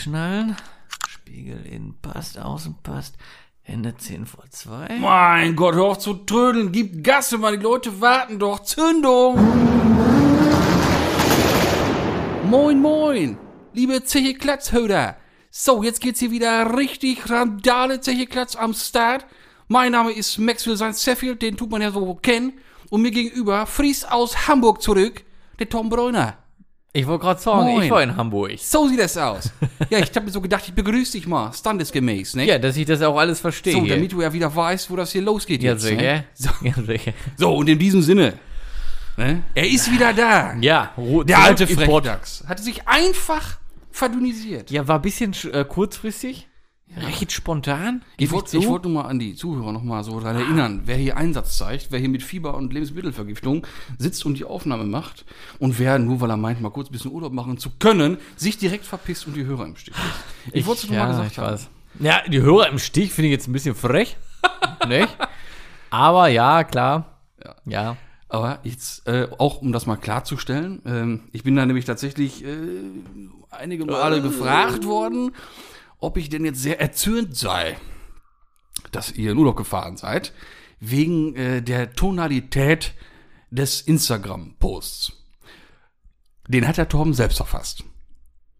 einschnallen. Spiegel innen passt, außen passt. Hände 10 vor 2. Mein Gott, hör auf zu trödeln. Gib Gas, Mann. Die Leute warten doch. Zündung. Moin, moin. Liebe Zeche Klatzhöder. So, jetzt geht's hier wieder richtig Randale Zeche Klatz am Start. Mein Name ist Maxwell St. Sheffield, den tut man ja so kennen. Und mir gegenüber Fries aus Hamburg zurück, der Tom Bräuner. Ich wollte gerade sagen, Moin. ich war in Hamburg. So sieht das aus. ja, ich habe mir so gedacht, ich begrüße dich mal, standesgemäß, ne? Ja, dass ich das auch alles verstehe. so, damit du ja wieder weißt, wo das hier losgeht ja, jetzt. sicher. Ne? So, Ja, sicher. so, und in diesem Sinne, ne? er ist wieder da. Ja, Der alte. Frechdachs hatte sich einfach verdünnisiert. Ja, war ein bisschen äh, kurzfristig. Recht spontan. Ich wollte ich wollte nur mal an die Zuhörer noch mal so daran erinnern, wer hier Einsatz zeigt, wer hier mit Fieber und Lebensmittelvergiftung sitzt und die Aufnahme macht und wer, nur weil er meint, mal kurz ein bisschen Urlaub machen zu können, sich direkt verpisst und die Hörer im Stich lässt. Ich, wollte es nur ja, mal gesagt ich haben. Ja, die Hörer im Stich finde ich jetzt ein bisschen frech. nicht? Aber ja, klar. Ja. Ja. Aber jetzt, äh, auch um das mal klarzustellen, ähm, ich bin da nämlich tatsächlich äh, einige Male gefragt worden, ob ich denn jetzt sehr erzürnt sei, dass ihr in Urlaub gefahren seid, wegen äh, der Tonalität des Instagram-Posts. Den hat der Torben selbst verfasst.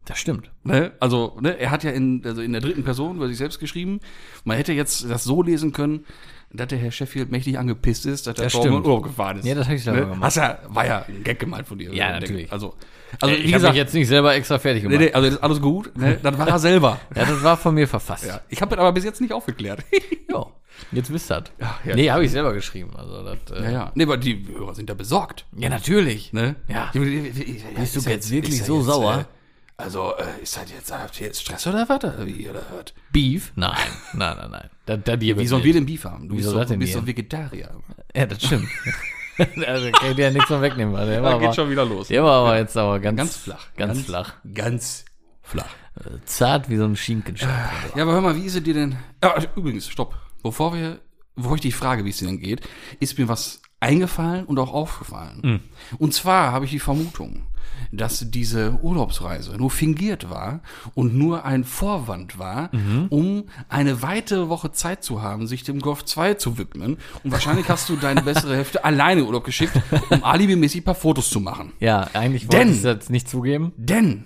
Das stimmt. Ne? Also, ne, er hat ja in, also in der dritten Person über sich selbst geschrieben. Man hätte jetzt das so lesen können, dass der Herr Sheffield mächtig angepisst ist, dass der Das Torben in. Urlaub gefahren ist. Ja, das hab ich selber ne? gemacht. Hast ja, war ja ein Gag gemeint von dir. Ja, natürlich. Also, also ich habe mich jetzt nicht selber extra fertig nee, gemacht. nee, also das ist alles gut. Ne? Das war er selber. Ja, das war von mir verfasst. ja. Ich habe das aber bis jetzt nicht aufgeklärt. Ja, jetzt wisst ihr das. Ja, nee, habe ich selber geschrieben. Also das, äh, ja, ja. Nee, aber die Hörer sind da besorgt. ja, natürlich. Ne? Ja. Bist du jetzt wirklich so sauer? Äh, also, äh, ist das jetzt, habt ihr jetzt Stress oder was? Wie, oder was? Beef? Nein, nein, nein, nein. Da, da Wie sollen wir denn Beef haben? Du Wie bist das du bist gehen? doch Vegetarier. Ja, das stimmt. also kann ich dir ja nichts mehr wegnehmen. weil Der war, aber, wieder los. der war aber jetzt aber ganz, Ganz flach. Ganz, flach. Ganz flach. Äh, Zart wie so ein Schinkenschab. Ja, aber hör mal, wie ist es dir denn? Ah, übrigens, stopp. Bevor wir, bevor ich dich frage, wie es dir denn geht, ist mir was eingefallen und auch aufgefallen. Und zwar habe ich die Vermutung, dass diese Urlaubsreise nur fingiert war und nur ein Vorwand war, um eine weitere Woche Zeit zu haben, sich dem Golf 2 zu widmen. Und wahrscheinlich hast du deine bessere Hälfte alleine in Urlaub geschickt, um alibimäßig ein paar Fotos zu machen. Ja, eigentlich Denn- wollte ich das jetzt nicht zugeben. Denn,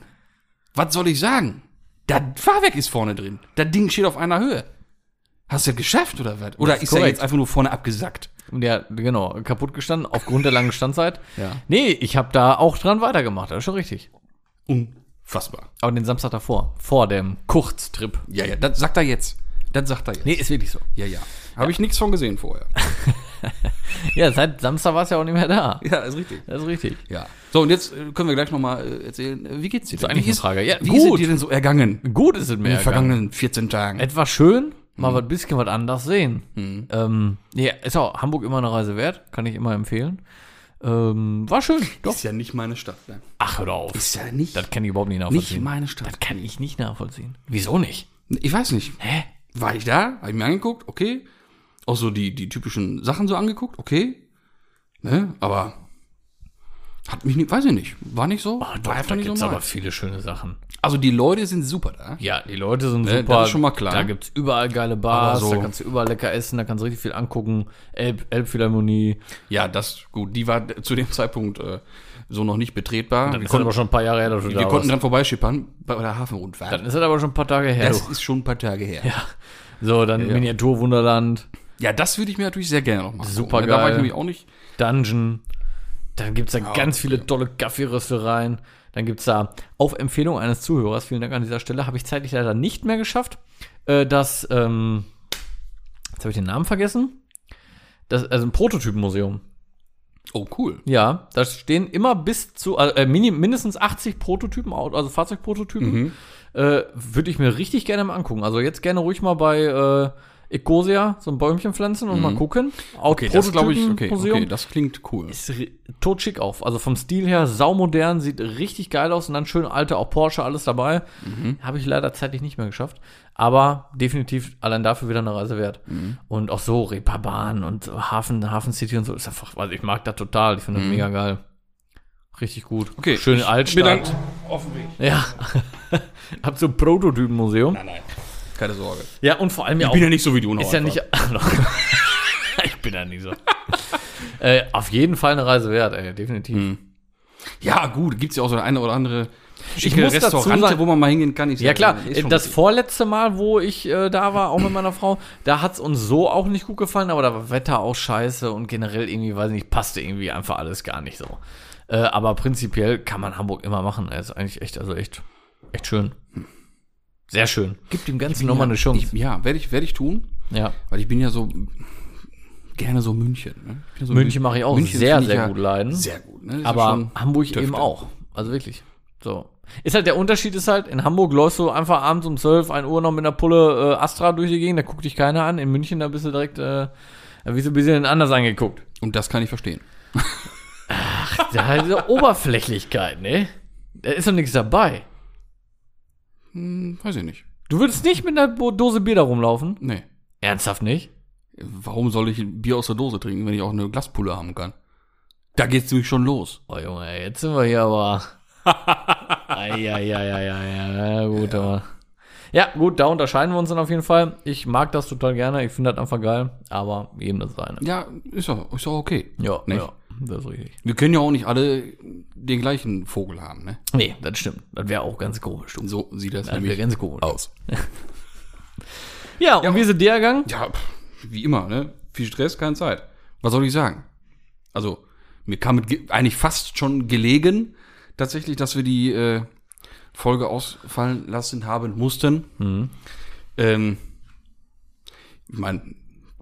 was soll ich sagen? Das Fahrwerk ist vorne drin. Das Ding steht auf einer Höhe. Hast du das geschafft oder was? Oder Das ist ist er jetzt einfach nur vorne abgesackt? Ja, genau, kaputt gestanden aufgrund der langen Standzeit. Ja. Nee, ich habe da auch dran weitergemacht, das ist schon richtig. Unfassbar. Aber den Samstag davor, vor dem Kurztrip. Ja, ja, das sagt er jetzt. Das sagt er jetzt. Nee, ist wirklich so. Ja, ja. Habe ich nichts von gesehen vorher. Ja, seit Samstag war es ja auch nicht mehr da. Ja, ist richtig. Das ist richtig. Ja. So, und jetzt äh, können wir gleich nochmal äh, erzählen, äh, wie geht's dir ist denn? eigentlich wie eine Frage. Ja, wie gut. ist es dir denn so ergangen in Gut ist es mir den ergangen. vergangenen 14 Tagen? Etwas schön, mal was bisschen was anderes sehen. Ähm, ja, ist auch Hamburg immer eine Reise wert, kann ich immer empfehlen. Ähm, war schön, doch. Ist ja nicht meine Stadt. Ne? Ach, hör auf. Ist ja nicht, Das kann ich überhaupt nicht nicht nachvollziehen. meine Stadt. das kann ich nicht nachvollziehen. Wieso nicht? Ich weiß nicht. Hä? War ich da? Habe ich mir angeguckt, okay. Auch so die, die typischen Sachen so angeguckt, okay. Ne? Aber hat mich nicht, weiß ich nicht. War nicht so? Oh, doch, war da nicht gibt's so aber viele schöne Sachen. Also die Leute sind super da. Ja, die Leute sind Ne, super. das ist schon mal klar. Da gibt's überall geile Bars, so- da kannst du überall lecker essen, da kannst du richtig viel angucken. Elb, Elbphilharmonie. Ja, das, gut, die war zu dem Zeitpunkt äh, so noch nicht betretbar. Dann wir konnten, aber schon ein paar Jahre her, dass du wir da konnten warst. dran vorbeischippern bei der Hafenrundfahrt. Dann ist das aber schon ein paar Tage her. das du. ist schon ein paar Tage her. Ja, So, dann ja. Miniaturwunderland, das würde ich mir natürlich sehr gerne noch machen. Super Da war geil. ich nämlich auch nicht. Dungeon. Dann gibt's da ganz okay. viele tolle Kaffeeröstereien. Dann gibt's da auf Empfehlung eines Zuhörers, vielen Dank an dieser Stelle, habe ich zeitlich leider nicht mehr geschafft, äh, das, ähm, jetzt habe ich den Namen vergessen. Das, also ein Prototypenmuseum. Oh, cool. Ja, da stehen immer bis zu, äh, mini, mindestens 80 Prototypen, also Fahrzeugprototypen. Mhm. Äh, Würde ich mir richtig gerne mal angucken. Also jetzt gerne ruhig mal bei äh, Ecosia so ein Bäumchen pflanzen und mal gucken. Auch Mhm. Okay, das glaube ich, okay, okay, das klingt cool. Ist totschick auf. Also vom Stil her saumodern, sieht richtig geil aus und dann schön alte, auch Porsche, alles dabei. Mhm. Habe ich leider zeitlich nicht mehr geschafft. Aber definitiv allein dafür wieder eine Reise wert. Mhm. Und auch so Reeperbahn und Hafen, Hafen City und so ist einfach, also ich mag das total. Ich finde das mega geil. Richtig gut. Mhm. Okay, Schöne Altstadt. Bedankt. Auf dem Weg. Ja. Hab so ein Prototypenmuseum. Nein, nein. Keine Sorge. Ja, und vor allem ja Ich auch. bin ja nicht so wie du. ist ja nicht. ich bin ja nicht so. äh, auf jeden Fall eine Reise wert, ey, definitiv. Hm. Ja, gut, gibt's ja auch so eine oder andere Ich muss dazu sagen- wo man mal hingehen kann. Ich Ja sag, klar, schon das vorletzte Mal, wo ich äh, da war, auch mit meiner Frau, da hat's uns so auch nicht gut gefallen, aber da war Wetter auch scheiße und generell irgendwie, weiß ich nicht, passte irgendwie einfach alles gar nicht so. Äh, aber prinzipiell kann man Hamburg immer machen. Er ist eigentlich echt, also echt, echt schön. Sehr schön. Gibt dem Ganzen nochmal eine Chance. Ich, ja, werde ich, werde ich tun, ja. weil ich bin ja so gerne so München. Ne? Ich bin so München mache ich auch München sehr, sehr ja gut leiden. Sehr gut. Ne? Ja aber Hamburg Tüfte. eben auch. Also wirklich. So. Ist halt der Unterschied ist halt, in Hamburg läufst du einfach abends um 12, 1 Uhr noch mit einer Pulle äh, Astra durch die Gegend, da guckt dich keiner an. In München, da bist du direkt, äh, da wirst du ein bisschen anders angeguckt. Und das kann ich verstehen. Da ist diese Oberflächlichkeit, ne? Da ist doch nichts dabei. Hm, weiß ich nicht. Du würdest nicht mit einer Dose Bier da rumlaufen? Nee. Ernsthaft nicht? Warum soll ich ein Bier aus der Dose trinken, wenn ich auch eine Glaspulle haben kann? Da geht's nämlich schon los. Oh Junge, jetzt sind wir hier aber. Eieieiei, ja, gut, aber. Ja, gut, da unterscheiden wir uns dann auf jeden Fall. Ich mag das total gerne, ich finde das einfach geil, aber jedem das seine. Ja, ist doch, ist doch okay. Ja, Nicht? ja, das ist richtig. Wir können ja auch nicht alle den gleichen Vogel haben, ne? Nee, das stimmt. Das wäre auch ganz komisch. Du. So sieht das Das nämlich ganz komisch. aus. Ja, und Ja, wie sind der gegangen? Ja, wie immer, ne? Viel Stress, keine Zeit. Was soll ich sagen? Also, mir kam ge- eigentlich fast schon gelegen, tatsächlich, dass wir die äh, Folge ausfallen lassen haben mussten. Ähm, ich meine,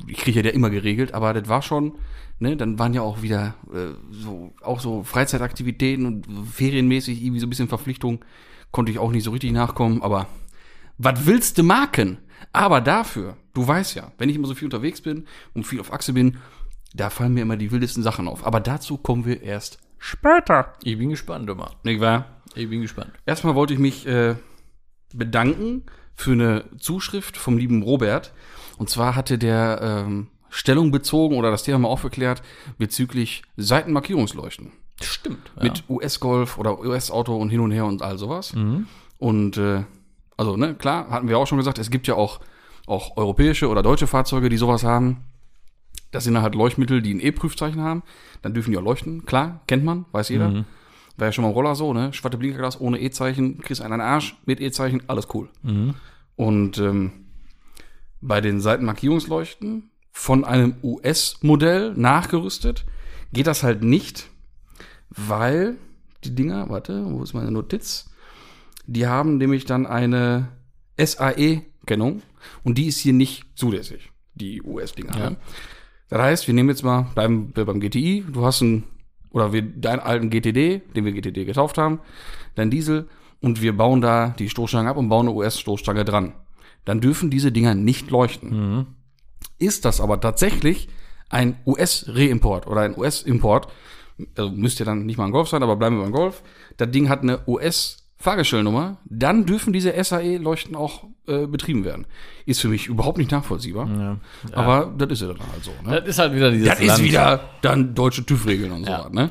ich kriege ja immer geregelt, aber das war schon, ne, dann waren ja auch wieder äh, so, auch so Freizeitaktivitäten und ferienmäßig irgendwie so ein bisschen Verpflichtung, konnte ich auch nicht so richtig nachkommen, aber was willst du marken? Aber dafür, du weißt ja, wenn ich immer so viel unterwegs bin und viel auf Achse bin, da fallen mir immer die wildesten Sachen auf. Aber dazu kommen wir erst später. Ich bin gespannt, immer. Nicht wahr? Ich bin gespannt. Erstmal wollte ich mich äh, bedanken für eine Zuschrift vom lieben Robert. Und zwar hatte der ähm, Stellung bezogen oder das Thema mal aufgeklärt bezüglich Seitenmarkierungsleuchten. Stimmt. Ja. Mit US-Golf oder US-Auto und hin und her und all sowas. Mhm. Und äh, also, ne, klar, hatten wir auch schon gesagt, es gibt ja auch, auch europäische oder deutsche Fahrzeuge, die sowas haben. Das sind halt Leuchtmittel, die ein E-Prüfzeichen haben. Dann dürfen die auch leuchten. Klar, kennt man, weiß jeder. Mhm. War ja schon mal im Roller so, ne? Schwarte Blinkerglas ohne E-Zeichen, kriegst einen an den Arsch, mit E-Zeichen, alles cool. Mhm. Und ähm, bei den Seitenmarkierungsleuchten von einem US-Modell nachgerüstet geht das halt nicht, weil die Dinger, warte, wo ist meine Notiz? Die haben nämlich dann eine SAE-Kennung und die ist hier nicht zulässig, die US-Dinger. Ja. Ne? Das heißt, wir nehmen jetzt mal, bleiben wir beim GTI, du hast einen, oder wir deinen alten GTD, den wir GTD getauft haben, dein Diesel, und wir bauen da die Stoßstange ab und bauen eine US-Stoßstange dran. Dann dürfen diese Dinger nicht leuchten. Mhm. Ist das aber tatsächlich ein US-Reimport oder ein US-Import, also müsste dann nicht mal ein Golf sein, aber bleiben wir beim Golf. Das Ding hat eine US-Fahrgestellnummer, dann dürfen diese SAE-Leuchten auch äh, betrieben werden. Ist für mich überhaupt nicht nachvollziehbar. Ja. Aber das ist ja dann halt so. Ne? Das ist halt wieder dieses Das ist wieder dann deutsche TÜV-Regeln und so. Ja, was, ne?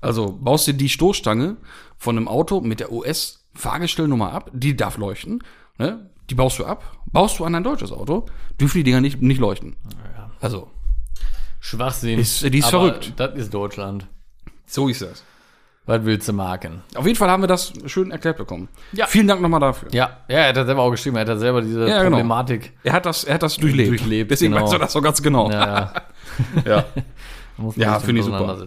Also baust dir die Stoßstange von einem Auto mit der US-Fahrgestellnummer ab, die darf leuchten, ne? Die baust du ab, baust du an ein deutsches Auto, dürfen die Dinger nicht, nicht leuchten. Also, Schwachsinn. Ist- die ist verrückt. Das ist Deutschland. so ist das. Was willst du marken? Auf jeden Fall haben wir das schön erklärt bekommen. Ja. Vielen Dank nochmal dafür. Ja, ja, er hat das selber auch geschrieben. Er hat das selber diese Ja, genau. Problematik. Er hat das, er hat das durchlebt. Durchlebt, Deswegen genau. weißt du das so ganz genau. Ja, ja. ja. Ja, finde ich super.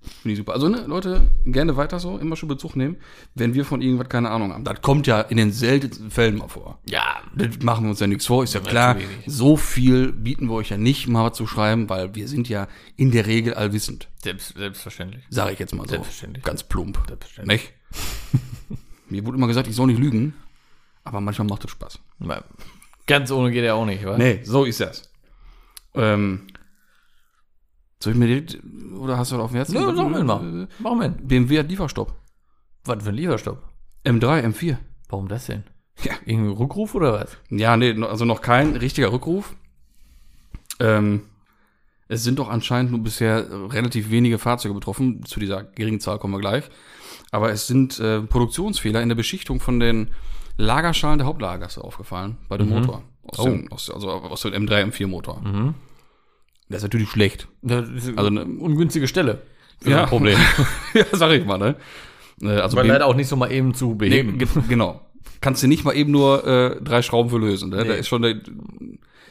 Finde ich super. Also, ne, Leute, gerne weiter so, immer schon Bezug nehmen, wenn wir von irgendwas keine Ahnung haben. Das kommt ja in den seltensten Fällen mal vor. Ja, Das machen wir uns ja nichts vor, ist ja klar. So viel bieten wir euch ja nicht mal zu schreiben, weil wir sind ja in der Regel allwissend. selbst, selbstverständlich. Sage ich jetzt mal so. Selbstverständlich. Ganz plump. Selbstverständlich. Nicht? Mir wurde immer gesagt, ich soll nicht lügen, aber manchmal macht es Spaß. Ganz ohne geht er auch nicht, wa? Nee, so ist das. Ähm, soll ich mir direkt, oder hast du da auf dem Herzen? Ja, sag mir mal. Mach mal. BMW hat Lieferstopp. Was für ein Lieferstopp? M3, M4. Warum das denn? Ja. Irgendwie Rückruf oder was? Ja, nee, also noch kein richtiger Rückruf. Ähm, Es sind doch anscheinend nur bisher relativ wenige Fahrzeuge betroffen. Zu dieser geringen Zahl kommen wir gleich. Aber es sind äh, Produktionsfehler in der Beschichtung von den Lagerschalen der Hauptlagergasse aufgefallen bei dem Motor. Aus Oh. dem, aus, also aus dem M3, M4 Motor. Das ist natürlich schlecht. Also eine ne- ungünstige Stelle für Ja. ein Problem. ja, sag ich mal, ne? Äh, Also B- leider auch nicht so mal eben zu Nee, beheben. ge genau. Kannst du nicht mal eben nur äh, drei Schrauben für lösen. Ne? Da Nee. ist schon der,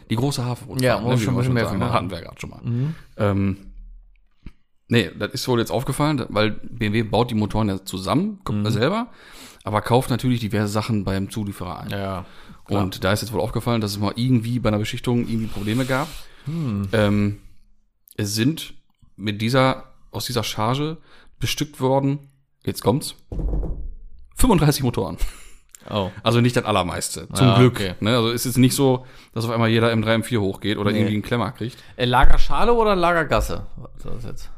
die große Hafe. Ja, muss schon ein bisschen mehr für machen. machen. Hatten wir gerade schon mal. Ähm, nee, das ist wohl jetzt aufgefallen, weil BMW baut die Motoren ja zusammen, kommt Mhm. selber, aber kauft natürlich diverse Sachen beim Zulieferer ein. Ja. Und da ist jetzt wohl aufgefallen, dass es mal irgendwie bei einer Beschichtung irgendwie Probleme gab. Hm. Ähm, es sind mit dieser, aus dieser Charge bestückt worden, jetzt kommt's, 35 Motoren. Oh. Also nicht das allermeiste. Zum Ja, Glück. okay. Ne? Also es ist nicht so, dass auf einmal jeder M3, M4 hochgeht oder Nee. irgendwie einen Klemmer kriegt. Äh, Lagerschale oder Lagergasse? Was ist das jetzt?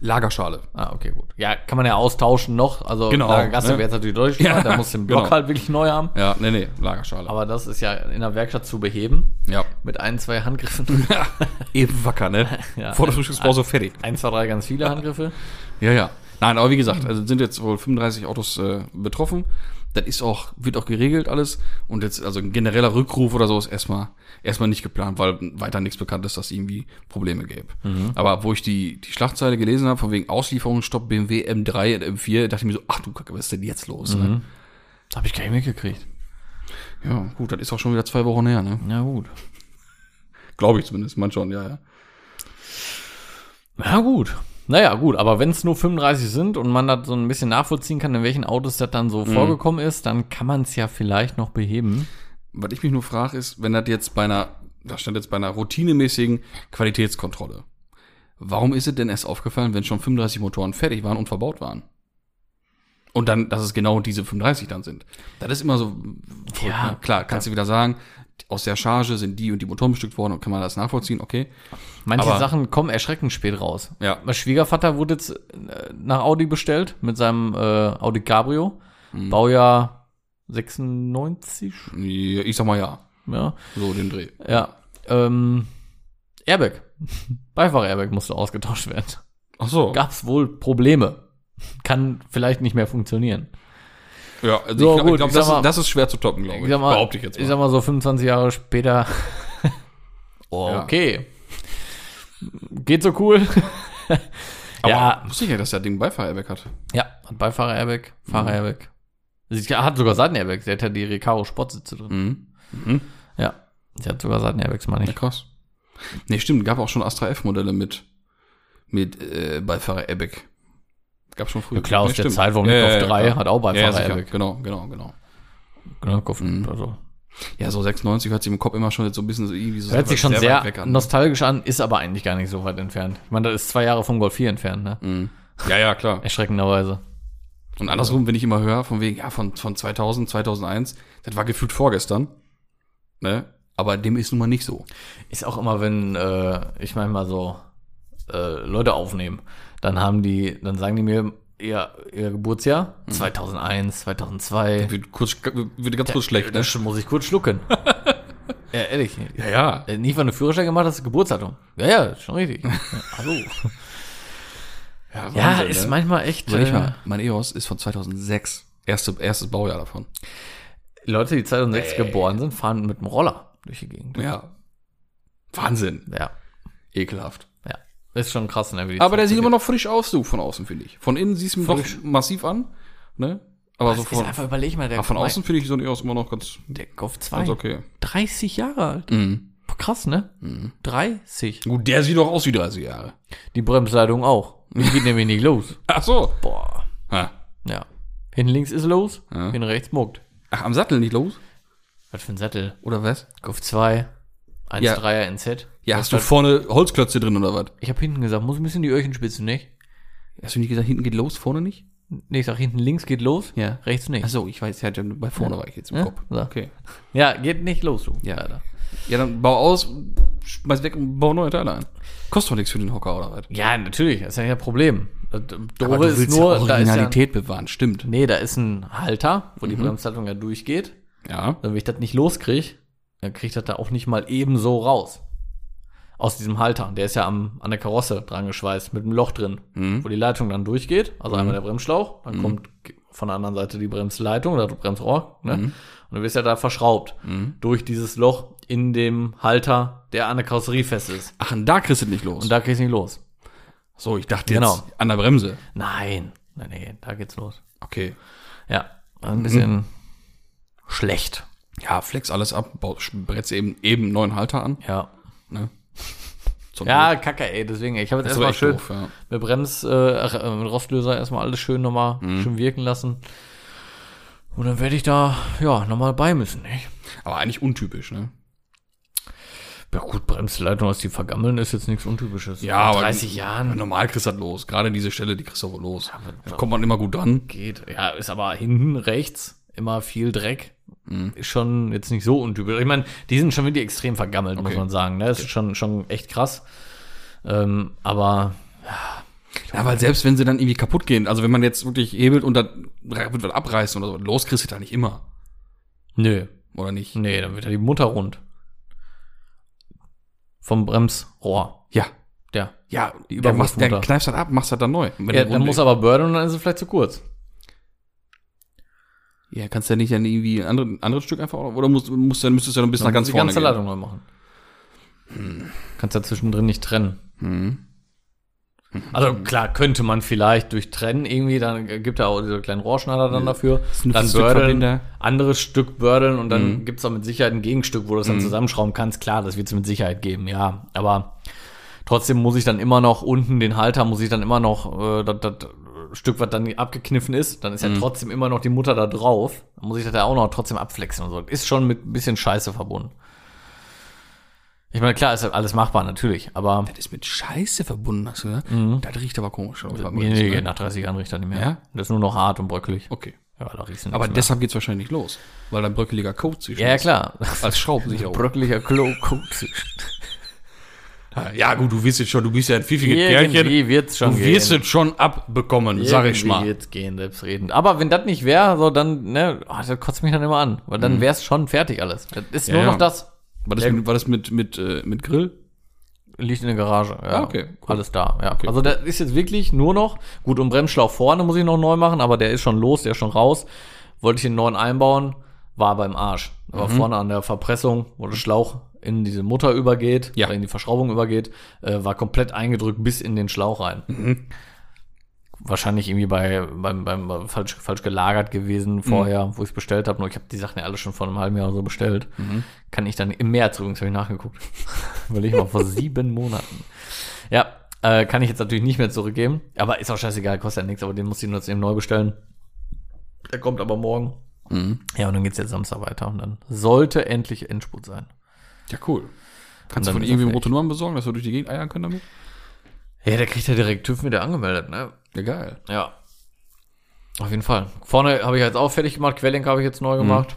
Lagerschale. Ah, okay, gut. Ja, kann man ja austauschen noch. Also Genau, Lagergasse ne? wäre jetzt natürlich deutlich Ja. Da muss den Block genau. halt wirklich neu haben. Ja, nee, nee, Lagerschale. Aber das ist ja in der Werkstatt zu beheben. ja. Mit ein, zwei Handgriffen. Eben wacker, ne? Ja. Vor der Frühstückspause fertig. ein, zwei, drei ganz viele Handgriffe. Ja, ja. Nein, aber wie gesagt, also sind jetzt wohl 35 Autos äh, betroffen. Das ist auch, wird auch geregelt alles. Und jetzt, also ein genereller Rückruf oder so ist erstmal, erstmal nicht geplant, weil weiter nichts bekannt ist, dass es irgendwie Probleme gäbe. Aber wo ich die, die Schlagzeile gelesen habe, von wegen Auslieferungsstopp BMW M3 und M4, dachte ich mir so, ach du Kacke, was ist denn jetzt los? Ne? Das habe ich gar nicht mitgekriegt. Ja, gut, das ist auch schon wieder zwei Wochen her, ne? Ja, gut. Glaube ich zumindest, man schon, ja, ja. Na gut. Naja, gut, aber wenn es nur 35 sind und man das so ein bisschen nachvollziehen kann, in welchen Autos das dann so vorgekommen ist, dann kann man es ja vielleicht noch beheben. Was ich mich nur frage, ist, wenn das jetzt bei einer, da stand jetzt bei einer routinemäßigen Qualitätskontrolle, warum ist es denn erst aufgefallen, wenn schon 35 Motoren fertig waren und verbaut waren? Und dann, dass es genau diese 35 dann sind. Das ist immer so, Ja. ja, klar, kannst du wieder sagen, aus der Charge sind die und die Motoren bestückt worden und kann man das nachvollziehen, okay. Manche Aber- Sachen kommen erschreckend spät raus. Ja. Mein Schwiegervater wurde jetzt äh, nach Audi bestellt mit seinem äh, Audi Cabrio. Mhm. Baujahr 96. Ja, Ich sag mal ja, Ja. so den Dreh. Ja. Ähm, Airbag. Beifahrer-Airbag musste ausgetauscht werden. Ach so. Gab's wohl Probleme. Kann vielleicht nicht mehr funktionieren. Ja, also So, ich glaube, gut, ich sag das, mal- das ist schwer zu toppen, glaube ich. Ich mal, Behaupte ich jetzt mal. Ich sag mal so 25 Jahre später. Ja. okay. Geht so cool. Aber ja. wusste ich ja, dass der Ding Beifahrer-Airbag hat. Ja, hat Beifahrer-Airbag, Mhm. Fahrer-Airbag. Sie hat sogar Seiten-Airbags. Der hat ja die Recaro Sportsitze drin. Mhm. Mhm. Ja. Sie hat sogar Seiten-Airbags, meine Ja, ich. krass. Nee, stimmt, gab auch schon Astra F-Modelle mit, mit äh, Beifahrer-Airbag. Gab schon früher. Ja, klar, aus Nee, der stimmt. Zeit, warum Ja, ja, ja, 3 klar. hat auch Ja, ja. Beifahrer-Airbag. Genau, genau, genau. Genau, Kopf, Mhm. also. Ja, so 96 hört sich im Kopf immer schon jetzt so ein bisschen so irgendwie so Hört sich schon sehr, weg an. nostalgisch an, ist aber eigentlich gar nicht so weit entfernt. Ich meine, das ist zwei Jahre vom Golf 4 entfernt, ne? Mhm. Ja, ja, klar. Erschreckenderweise. Und andersrum, wenn ich immer höre, von wegen, ja, von, von 2000, 2001, das war gefühlt vorgestern. Ne? Aber dem ist nun mal nicht so. Ist auch immer, wenn äh, ich manchmal so äh, Leute aufnehmen, dann haben die, dann sagen die mir ihr, ihr Geburtsjahr Mhm. 2001, 2002. Wird, kurz, wird ganz kurz schlecht, ne? Muss ich kurz schlucken. ja, ehrlich. Ja, ja. Äh, Nicht, weil du Führerschein gemacht hast, Geburtsdatum. Ja, ja, schon richtig. Ja, hallo. Ja, Ja, Wahnsinn, ist ne? manchmal echt. Äh, mal, mein EOS ist von 2006. Erste, erstes Baujahr davon. Leute, die 2006 geboren sind, fahren mit dem Roller durch die Gegend. Ja. Wahnsinn. Ja, Ekelhaft. Ist schon krass, ne? Aber der sieht immer noch frisch aus, du, von außen, finde ich. Von innen siehst du ihn doch massiv an. Ne? Aber so von, ist einfach, überleg mal, der, aber von außen finde ich so ein EOS immer noch ganz, der Golf 2, ganz okay. 30 Jahre alt. Mhm. Krass, ne? 30. Gut, der sieht doch aus wie 30 Jahre. Die Bremsleitung auch. Die geht nämlich nicht los. Ach so. Boah. Ha. Ja. Hinten links ist los, Ja. hinten rechts muckt. Ach, am Sattel nicht los? Was für ein Sattel? Oder was? Golf 2, 1,3er Ja. NZ. Ja, hast du hat- vorne Holzklötze drin oder was? Ich habe hinten gesagt, muss ein bisschen die Öhrchen spitzen, nicht? Hast du nicht gesagt, hinten geht los, vorne nicht? Nee, ich sag, hinten links geht los, Ja. rechts nicht. Ach so, ich weiß, ich hatte bei vorne war ich jetzt im Ja, Kopf. so. Okay. Ja, geht nicht los, du. Ja. Leider. Ja, dann bau aus, schmeiß weg und bau neue Teile ein. Kostet doch nichts für den Hocker oder was? Ja, natürlich, das ist ja kein Problem. Doofe du ist nur, ja da ist ja, Originalität bewahren, stimmt. nee, da ist ein Halter, wo die Mhm. Bremsleitung ja durchgeht. Ja. Wenn ich das nicht loskriege, dann kriege ich das da auch nicht mal eben so raus. Aus diesem Halter. Der ist ja am, an der Karosse dran geschweißt, mit einem Loch drin, wo die Leitung dann durchgeht. Also einmal der Bremsschlauch, dann kommt von der anderen Seite die Bremsleitung oder Bremsrohr. Ne? Und du wirst ja da verschraubt durch dieses Loch in dem Halter, der an der Karosserie fest ist. Ach, und da kriegst du nicht los. Und da kriegst du nicht los. so, ich dachte Genau. jetzt an der Bremse. Nein, nein, nee, da geht's los. Okay. Ja, ein bisschen schlecht. Ja, flex alles ab, baut, bretzt eben, eben einen neuen Halter an. Ja. Ne? Zur Ja, kacke, ey, deswegen, ich habe jetzt erstmal schön doof, ja. mit Brems, äh, ach, äh, mit Rostlöser erstmal alles schön nochmal Mhm. schön wirken lassen. Und dann werde ich da, ja, nochmal bei müssen, nicht? Aber eigentlich untypisch, ne? Ja gut, Bremsleitung, dass die vergammeln, ist jetzt nichts Untypisches. Ja, aber 30 Ja, Jahren normal kriegst du das los. Gerade diese Stelle, die kriegst du wohl los. Da kommt man immer gut dran. geht. Ja, ist aber hinten rechts immer viel Dreck. Mhm. Ist schon jetzt nicht so untypisch. Ich meine, die sind schon wirklich extrem vergammelt, muss Okay. man sagen. Ne? Das ist schon, schon echt krass. Ähm, aber Ja, weil selbst wenn sie dann irgendwie kaputt gehen, also wenn man jetzt wirklich hebelt und dann wird was abreißen oder so, los kriegst du da nicht immer. nö, Oder nicht? nee, dann wird ja die Mutter rund. Vom Bremsrohr. Ja. Der. Ja, Die der, machst, der Überwurfmutter. kneifst das ab, machst das dann neu. Ja, dann muss aber bördeln und dann ist es vielleicht zu kurz. Ja, kannst du ja nicht dann irgendwie ein anderes, ein anderes Stück einfach, oder musst, musst, dann müsstest du ja noch bis nach ganz du die vorne ganze gehen. Leitung neu machen. Kannst ja zwischendrin nicht trennen. Mhm. Also klar, könnte man vielleicht durch Trennen irgendwie, dann gibt er auch diese kleinen Rohrschneider dann dafür. ein Dann bördeln, anderes Stück bördeln und dann Mhm. gibt's auch mit Sicherheit ein Gegenstück, wo du das dann zusammenschrauben kannst. Klar, das wird's mit Sicherheit geben, ja. Aber trotzdem muss ich dann immer noch unten den Halter, muss ich dann immer noch äh, das, das Stück, was dann abgekniffen ist, dann ist ja trotzdem immer noch die Mutter da drauf. Dann muss ich das ja auch noch trotzdem abflexen und so. Ist schon mit ein bisschen Scheiße verbunden. Ich meine, klar, ist ja alles machbar, natürlich, aber Das ist mit Scheiße verbunden, hast du gesagt? Das riecht aber komisch. Oder? Mhm. nee, nee, nach 30 Jahren riecht er nicht mehr. Ja? Das ist nur noch hart und bröckelig. Okay. Ja, da riechst du Aber nichts deshalb geht's wahrscheinlich los. Weil da bröckeliger Code zwischen mehr. Ja, ja, klar. Als Schraubensicherung. Bröckeliger Klo. ja, gut, du wirst jetzt schon, du bist ja ein pfiffiges Irgendwie Kerlchen. wird's schon Du wirst gehen. es schon abbekommen, sag ich Irgendwie mal. wird's gehen, selbstredend. Aber wenn das nicht wäre, so dann, ne, oh, das kotzt mich dann immer an. Weil dann wär's schon fertig alles. Das ist Ja, nur ja. noch das. War das, mit, war das mit, mit, äh, mit Grill? Liegt in der Garage. Ja, Ah, okay, cool. Alles da, ja. Also das ist jetzt wirklich nur noch, gut, und Bremsschlauch vorne muss ich noch neu machen, aber der ist schon los, der ist schon raus. Wollte ich den neuen einbauen, war beim Arsch. Aber Mhm. vorne an der Verpressung, wo der Schlauch in diese Mutter übergeht, Ja. in die Verschraubung übergeht, äh, war komplett eingedrückt bis in den Schlauch rein. Mhm. Wahrscheinlich irgendwie bei, beim, beim, beim falsch, falsch gelagert gewesen vorher, wo ich es bestellt habe. Nur ich habe die Sachen ja alle schon vor einem halben Jahr oder so bestellt. Kann ich dann im März übrigens, habe ich nachgeguckt. Überleg mal, vor sieben Monaten. Ja, äh, kann ich jetzt natürlich nicht mehr zurückgeben. Aber ist auch scheißegal, kostet ja nichts, aber den muss ich nur jetzt eben neu bestellen. Der kommt aber morgen. Mhm. Ja, und dann geht's jetzt Samstag weiter und dann sollte endlich Endspurt sein. Ja, cool. Kannst du von er rote Nummern besorgen, dass wir durch die Gegend eiern können damit? Ja, der kriegt ja direkt TÜV mit der angemeldet, ne? Ja, geil. Ja. Auf jeden Fall. Vorne habe ich jetzt auch fertig gemacht, Querlenker habe ich jetzt neu gemacht.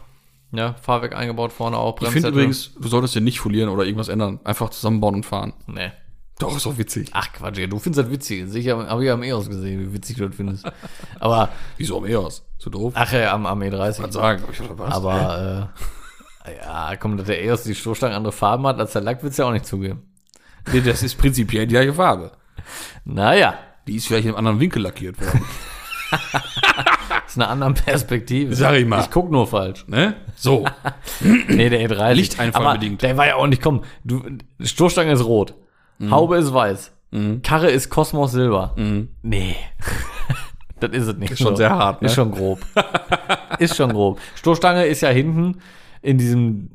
Ja, Fahrwerk eingebaut, vorne auch Ich finde übrigens, du solltest den nicht folieren oder irgendwas ändern. Einfach zusammenbauen und fahren. Nee. Doch, ist doch witzig. Ach Quatsch, ja, du findest das witzig. Sicher habe ich am EOS gesehen, wie witzig du das findest. Aber, Wieso am EOS? So doof? ach ja, am, am E30. Kann sagen, ich was. Aber, äh, ja, komm, dass der EOS die Stoßstange andere Farben hat als der Lack, willst du ja auch nicht zugeben. Nee, das ist prinzipiell die gleiche Farbe. Naja, Die ist vielleicht in einem anderen Winkel lackiert worden. ist eine andere Perspektive. Sag ich mal. Ich guck nur falsch. ne? So. Nee, der E30. Lichteinfall Aber bedingt. Der war ja auch nicht, komm, du, Stoßstange ist rot. Mhm. Haube ist weiß. Karre ist Kosmos Silber. Nee. das ist es nicht. Ist schon sehr hart, ne? Ist schon grob. ist schon grob. Stoßstange ist ja hinten in diesem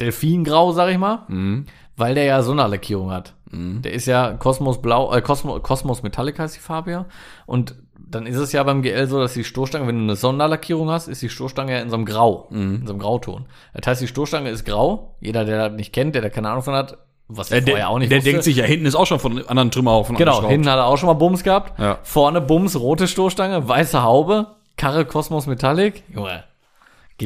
Delfingrau, sag ich mal, Mhm. weil der ja Sonderlackierung hat. Der ist ja Kosmos Blau, äh, Kosmos, Kosmos Metallic heißt die Farbe ja. Und dann ist es ja beim GL so, dass die Stoßstange, wenn du eine Sonderlackierung hast, ist die Stoßstange ja in so einem Grau, Mhm. in so einem Grauton. Das heißt, die Stoßstange ist grau. Jeder, der das nicht kennt, der da keine Ahnung von hat, was er Der, vorher auch nicht der wusste. denkt sich ja, hinten ist auch schon von anderen Trümmerhaufen Genau, hinten hat er auch schon mal Bums gehabt. Ja. Vorne Bums, rote Stoßstange, weiße Haube, Karre Kosmos Metallic. Junge,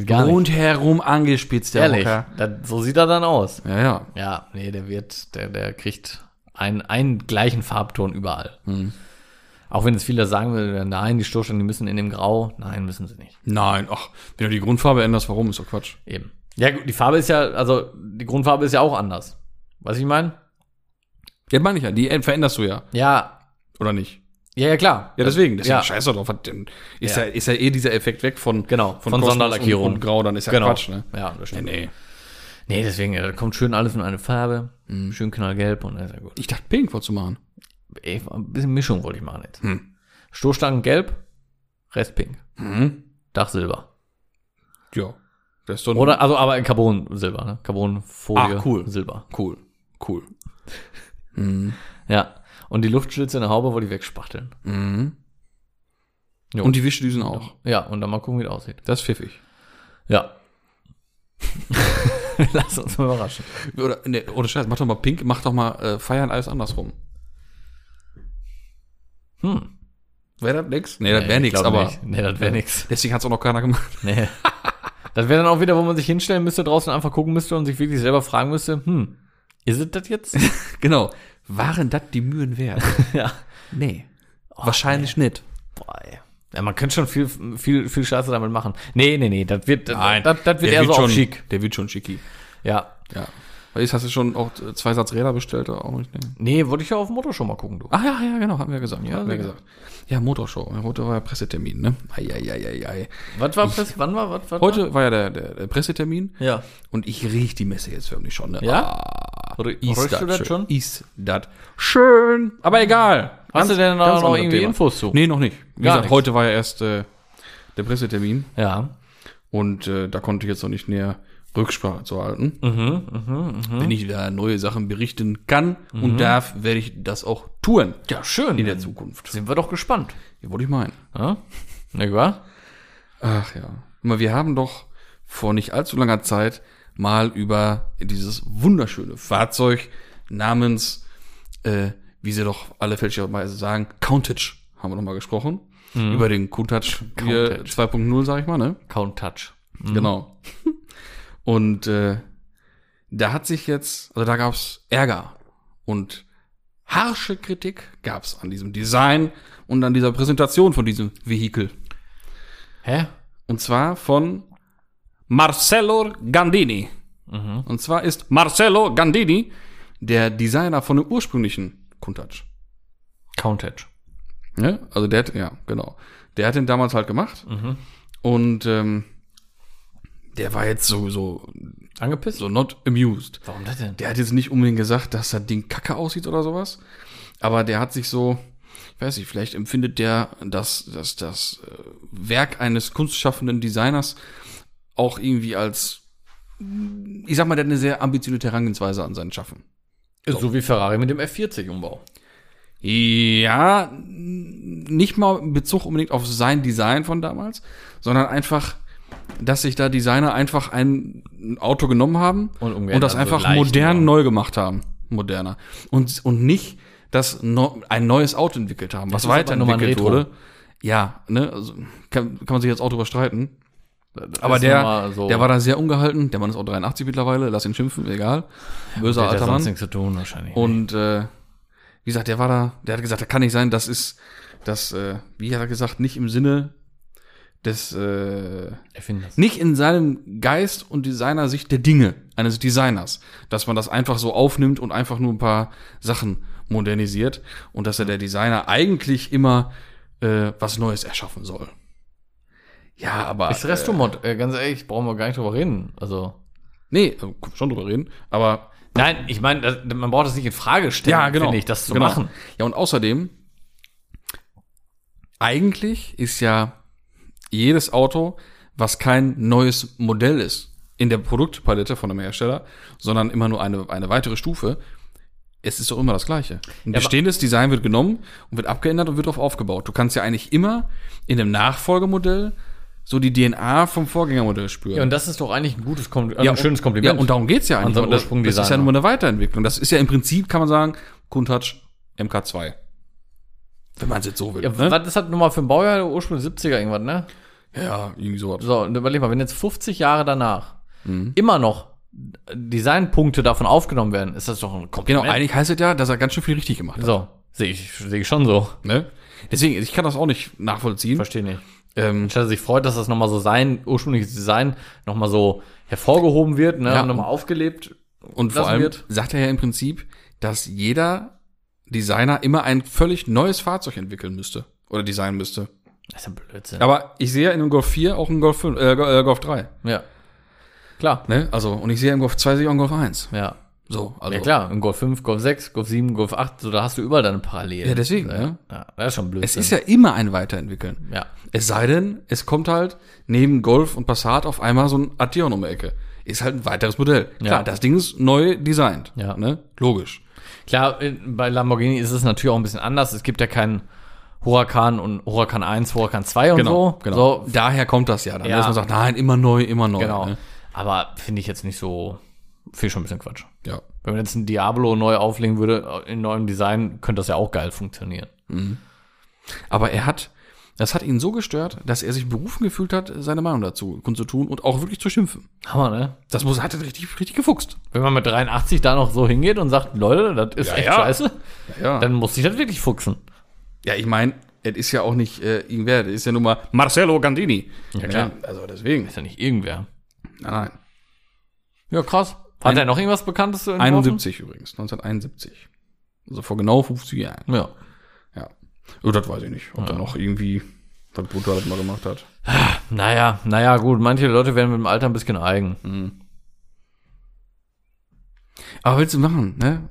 geht gar. Rundherum angespitzt, der Ehrlich, Hocker. das, so sieht er dann aus. Ja, ja. Ja, nee, der wird, der, der kriegt einen, einen gleichen Farbton überall. Hm. Auch wenn es viele sagen würden, nein, die Stoßstangen, die müssen in dem Grau. Nein, müssen sie nicht. Nein, ach, wenn du die Grundfarbe änderst, warum? Ist doch Quatsch. Eben. Ja, gut, die Farbe ist ja, also die Grundfarbe ist ja auch anders. Was ich meine? Ja, meine ich ja, die veränderst du ja, Ja, oder nicht? Ja, ja, klar. Ja, deswegen, deswegen Ja. scheiß doch drauf. Ist ja. Ja. ist ja eh dieser Effekt weg von, Genau, von Kosmos Sonderlackierung. Und, und Grau, dann ist ja Genau. Quatsch, ne? Ja, das stimmt. Nee. Nee, deswegen, ja, da kommt schön alles in eine Farbe. Schön knallgelb und das ist ja gut. Ich dachte, pink wolltest du machen. Ein bisschen Mischung wollte ich machen jetzt. Hm. Stoßstangen gelb, Rest pink. Mhm. Dach silber. Ja. Das ist doch Oder, also, aber in Carbon silber, ne? Carbonfolie. Ah, cool. Silber. cool. Cool. Ja. Und die Luftschlitze in der Haube wollte ich wegspachteln. Mhm. Jo. Und die Wischdüsen auch. Ja, und dann mal gucken, wie das aussieht. Das ist pfiffig. Ja. Lass uns mal überraschen. Oder, ne, oder Scheiß, mach doch mal pink, mach doch mal äh, feiern alles andersrum. Hm. Wäre das nix? Nee, das wäre ich nix, aber nicht. Nee, das wäre nix. deswegen hat's auch noch keiner gemacht. Nee. Das wäre dann auch wieder, wo man sich hinstellen müsste, draußen einfach gucken müsste und sich wirklich selber fragen müsste, hm, ist es das jetzt? genau. Waren das die Mühen wert? ja. nee. Wahrscheinlich nicht. Boah, ey. Ja, man könnte schon viel, viel, viel Scheiße damit machen. Nee, nee, nee, das wird, Nein, das, das wird der eher so schon, schick. Der wird schon schicki. Ja. Ja. Weißt, hast du schon auch zwei Satz Räder bestellt oder auch nicht? Nee. Nee, wollte ich ja auf dem Motor schon mal gucken, du. Ach ja, ja, genau, haben wir gesagt. Ja, haben wir gesagt. Ja, Motorshow. Heute war ja Pressetermin, ne? Eieieiei. Was war das? Wann war, was, was Heute war ja der, der, der Pressetermin? Ja. und ich riech die Messe jetzt förmlich schon, ne? Ja? Ah, Oder ist das schön. schon? Ist das schön. Aber egal. Hast du denn noch- ganz noch irgendwie Thema. Infos zu? Nee, noch nicht. Wie Gar gesagt, nichts. heute war ja erst äh, der Pressetermin Ja. und äh, da konnte ich jetzt noch nicht näher Rücksprache zu halten. Mhm, Wenn ich da neue Sachen berichten kann und darf, werde ich das auch tun Ja, schön. in der Zukunft. Sind wir doch gespannt. Ja, wollte ich meinen. Ja? Wahr? Ach ja. Mal, wir haben doch vor nicht allzu langer Zeit mal über dieses wunderschöne Fahrzeug namens, äh, wie sie doch alle fälschlicherweise sagen, Countach haben wir noch mal gesprochen. Über den Countach hier Countach. 2.0, sag ich mal, ne? Count Touch. Genau. Und äh, da hat sich jetzt, also da gab's Ärger und harsche Kritik gab's an diesem Design und an dieser Präsentation von diesem Vehikel. Hä? Und zwar von Marcello Gandini. Und zwar ist Marcello Gandini der Designer von dem ursprünglichen Countach. Count Touch. Ja, also der hat, ja, genau. Der hat den damals halt gemacht. Und ähm, der war jetzt sowieso Angepisst? so not amused. Warum das denn? Der hat jetzt nicht unbedingt gesagt, dass das Ding kacke aussieht oder sowas. Aber der hat sich so, ich weiß nicht, vielleicht empfindet der, dass, dass das äh, Werk eines kunstschaffenden Designers auch irgendwie als, ich sag mal, der hat eine sehr ambitionierte Herangehensweise an sein Schaffen. Ist so wie Ferrari mit dem F40-Umbau. Ja, nicht mal in Bezug unbedingt auf sein Design von damals, sondern einfach, dass sich da Designer einfach ein Auto genommen haben Und und, das also einfach modern neu gemacht haben. Moderner. Und, und nicht das no, ein neues Auto entwickelt haben, was weiterentwickelt wurde. Ja, ne, also kann, kann man sich jetzt auch drüber streiten. Das Aber der, so- der war da sehr ungehalten. Der Mann ist auch 83 mittlerweile, lass ihn schimpfen, egal. Böser der hat alter sonst Mann. nichts zu tun wahrscheinlich. Und äh, wie gesagt, der war da, der hat gesagt, das kann nicht sein, das ist das, äh, wie hat er gesagt, nicht im Sinne des, äh, Erfinders. nicht in seinem Geist und Designersicht der Dinge eines Designers, dass man das einfach so aufnimmt und einfach nur ein paar Sachen modernisiert und dass er der Designer eigentlich immer äh, was Neues erschaffen soll. Ja, aber Ist Restomod, äh, ganz ehrlich, brauchen wir gar nicht drüber reden. Also. nee, äh, schon drüber reden, aber Nein, ich meine, man braucht das nicht in Frage stellen, Ja, genau. finde ich, das zu genau. machen. Ja, und außerdem, eigentlich ist ja jedes Auto, was kein neues Modell ist, in der Produktpalette von einem Hersteller, sondern immer nur eine, eine weitere Stufe, es ist doch immer das Gleiche. Ein aber- bestehendes Design wird genommen und wird abgeändert und wird darauf aufgebaut. Du kannst ja eigentlich immer in einem Nachfolgemodell so die DNA vom Vorgängermodell spüren. Ja, und das ist doch eigentlich ein gutes Kom Ja, ein schönes Kompliment. Ja, und darum geht's ja eigentlich. Und das, das ist ja nur eine Weiterentwicklung. Das ist ja im Prinzip, kann man sagen, Countach MK2. Wenn man es jetzt so will. ja, ne? was ist das nochmal für ein Baujahr? Ursprung 70er irgendwas, ne? ja, irgendwie sowas. So, und überleg mal, wenn jetzt 50 Jahre danach Mhm. immer noch Designpunkte davon aufgenommen werden, ist das doch ein Genau, Kompliment. eigentlich heißt es ja, dass er ganz schön viel richtig gemacht hat. So, sehe ich, sehe ich schon so. Ne? Deswegen, ich kann das auch nicht nachvollziehen. Verstehe nicht. Ähm, Statt er sich freut, dass das nochmal so sein ursprüngliches Design nochmal so hervorgehoben wird, ne, Ja. und nochmal aufgelebt. und vor allem wird. sagt er ja im Prinzip, dass jeder Designer immer ein völlig neues Fahrzeug entwickeln müsste. Oder designen müsste. Das ist ja Blödsinn. Aber ich sehe ja in dem Golf 4 auch einen Golf, 5, äh, äh, Golf 3. ja. Klar. Ne? Also, und ich sehe im Golf 2 sehe ich auch einen Golf 1. Ja. So, also. Ja klar, im Golf 5, Golf 6, Golf 7, Golf 8, so da hast du überall deine Parallelen. Ja, deswegen, Ja, ne? ja das ist schon blöd. Es ist ja immer ein Weiterentwickeln. ja. Es sei denn, es kommt halt neben Golf und Passat auf einmal so ein Arteon um die Ecke. Ist halt ein weiteres Modell. Klar, Ja. das Ding ist neu designt. Ja. Ne? Logisch. Klar, in- bei Lamborghini ist es natürlich auch ein bisschen anders. Es gibt ja keinen Huracan und Huracan 1, Huracan 2 und so. genau. So, Daher kommt das ja dann, Ja. dass man sagt, nein, immer neu, immer neu. genau. Ne? Aber finde ich jetzt nicht so, finde ich schon ein bisschen Quatsch. Ja. Wenn man jetzt ein Diablo neu auflegen würde, in neuem Design, könnte das ja auch geil funktionieren. Aber er hat, das hat ihn so gestört, dass er sich berufen gefühlt hat, seine Meinung dazu kundzutun und auch wirklich zu schimpfen. Hammer, ne? Das muss, hat er richtig, richtig gefuchst. Wenn man mit 83 da noch so hingeht und sagt, Leute, das ist Ja, echt ja. scheiße, Ja, dann muss ich das wirklich fuchsen. ja ich meine, es ist ja auch nicht äh, irgendwer, das ist ja nun mal Marcello Gandini. Ja, klar. also deswegen. Ist ja nicht irgendwer. Nein, nein. Ja, krass. Hat Ein- er noch irgendwas Bekanntes entworfen? 71 übrigens, 1971. Also vor genau 50 Jahren. Ja. Ja. Oh, das weiß ich nicht, ob er noch irgendwie was Brutales mal gemacht hat. Naja, naja, gut. Manche Leute werden mit dem Alter ein bisschen eigen. Aber willst du machen, ne?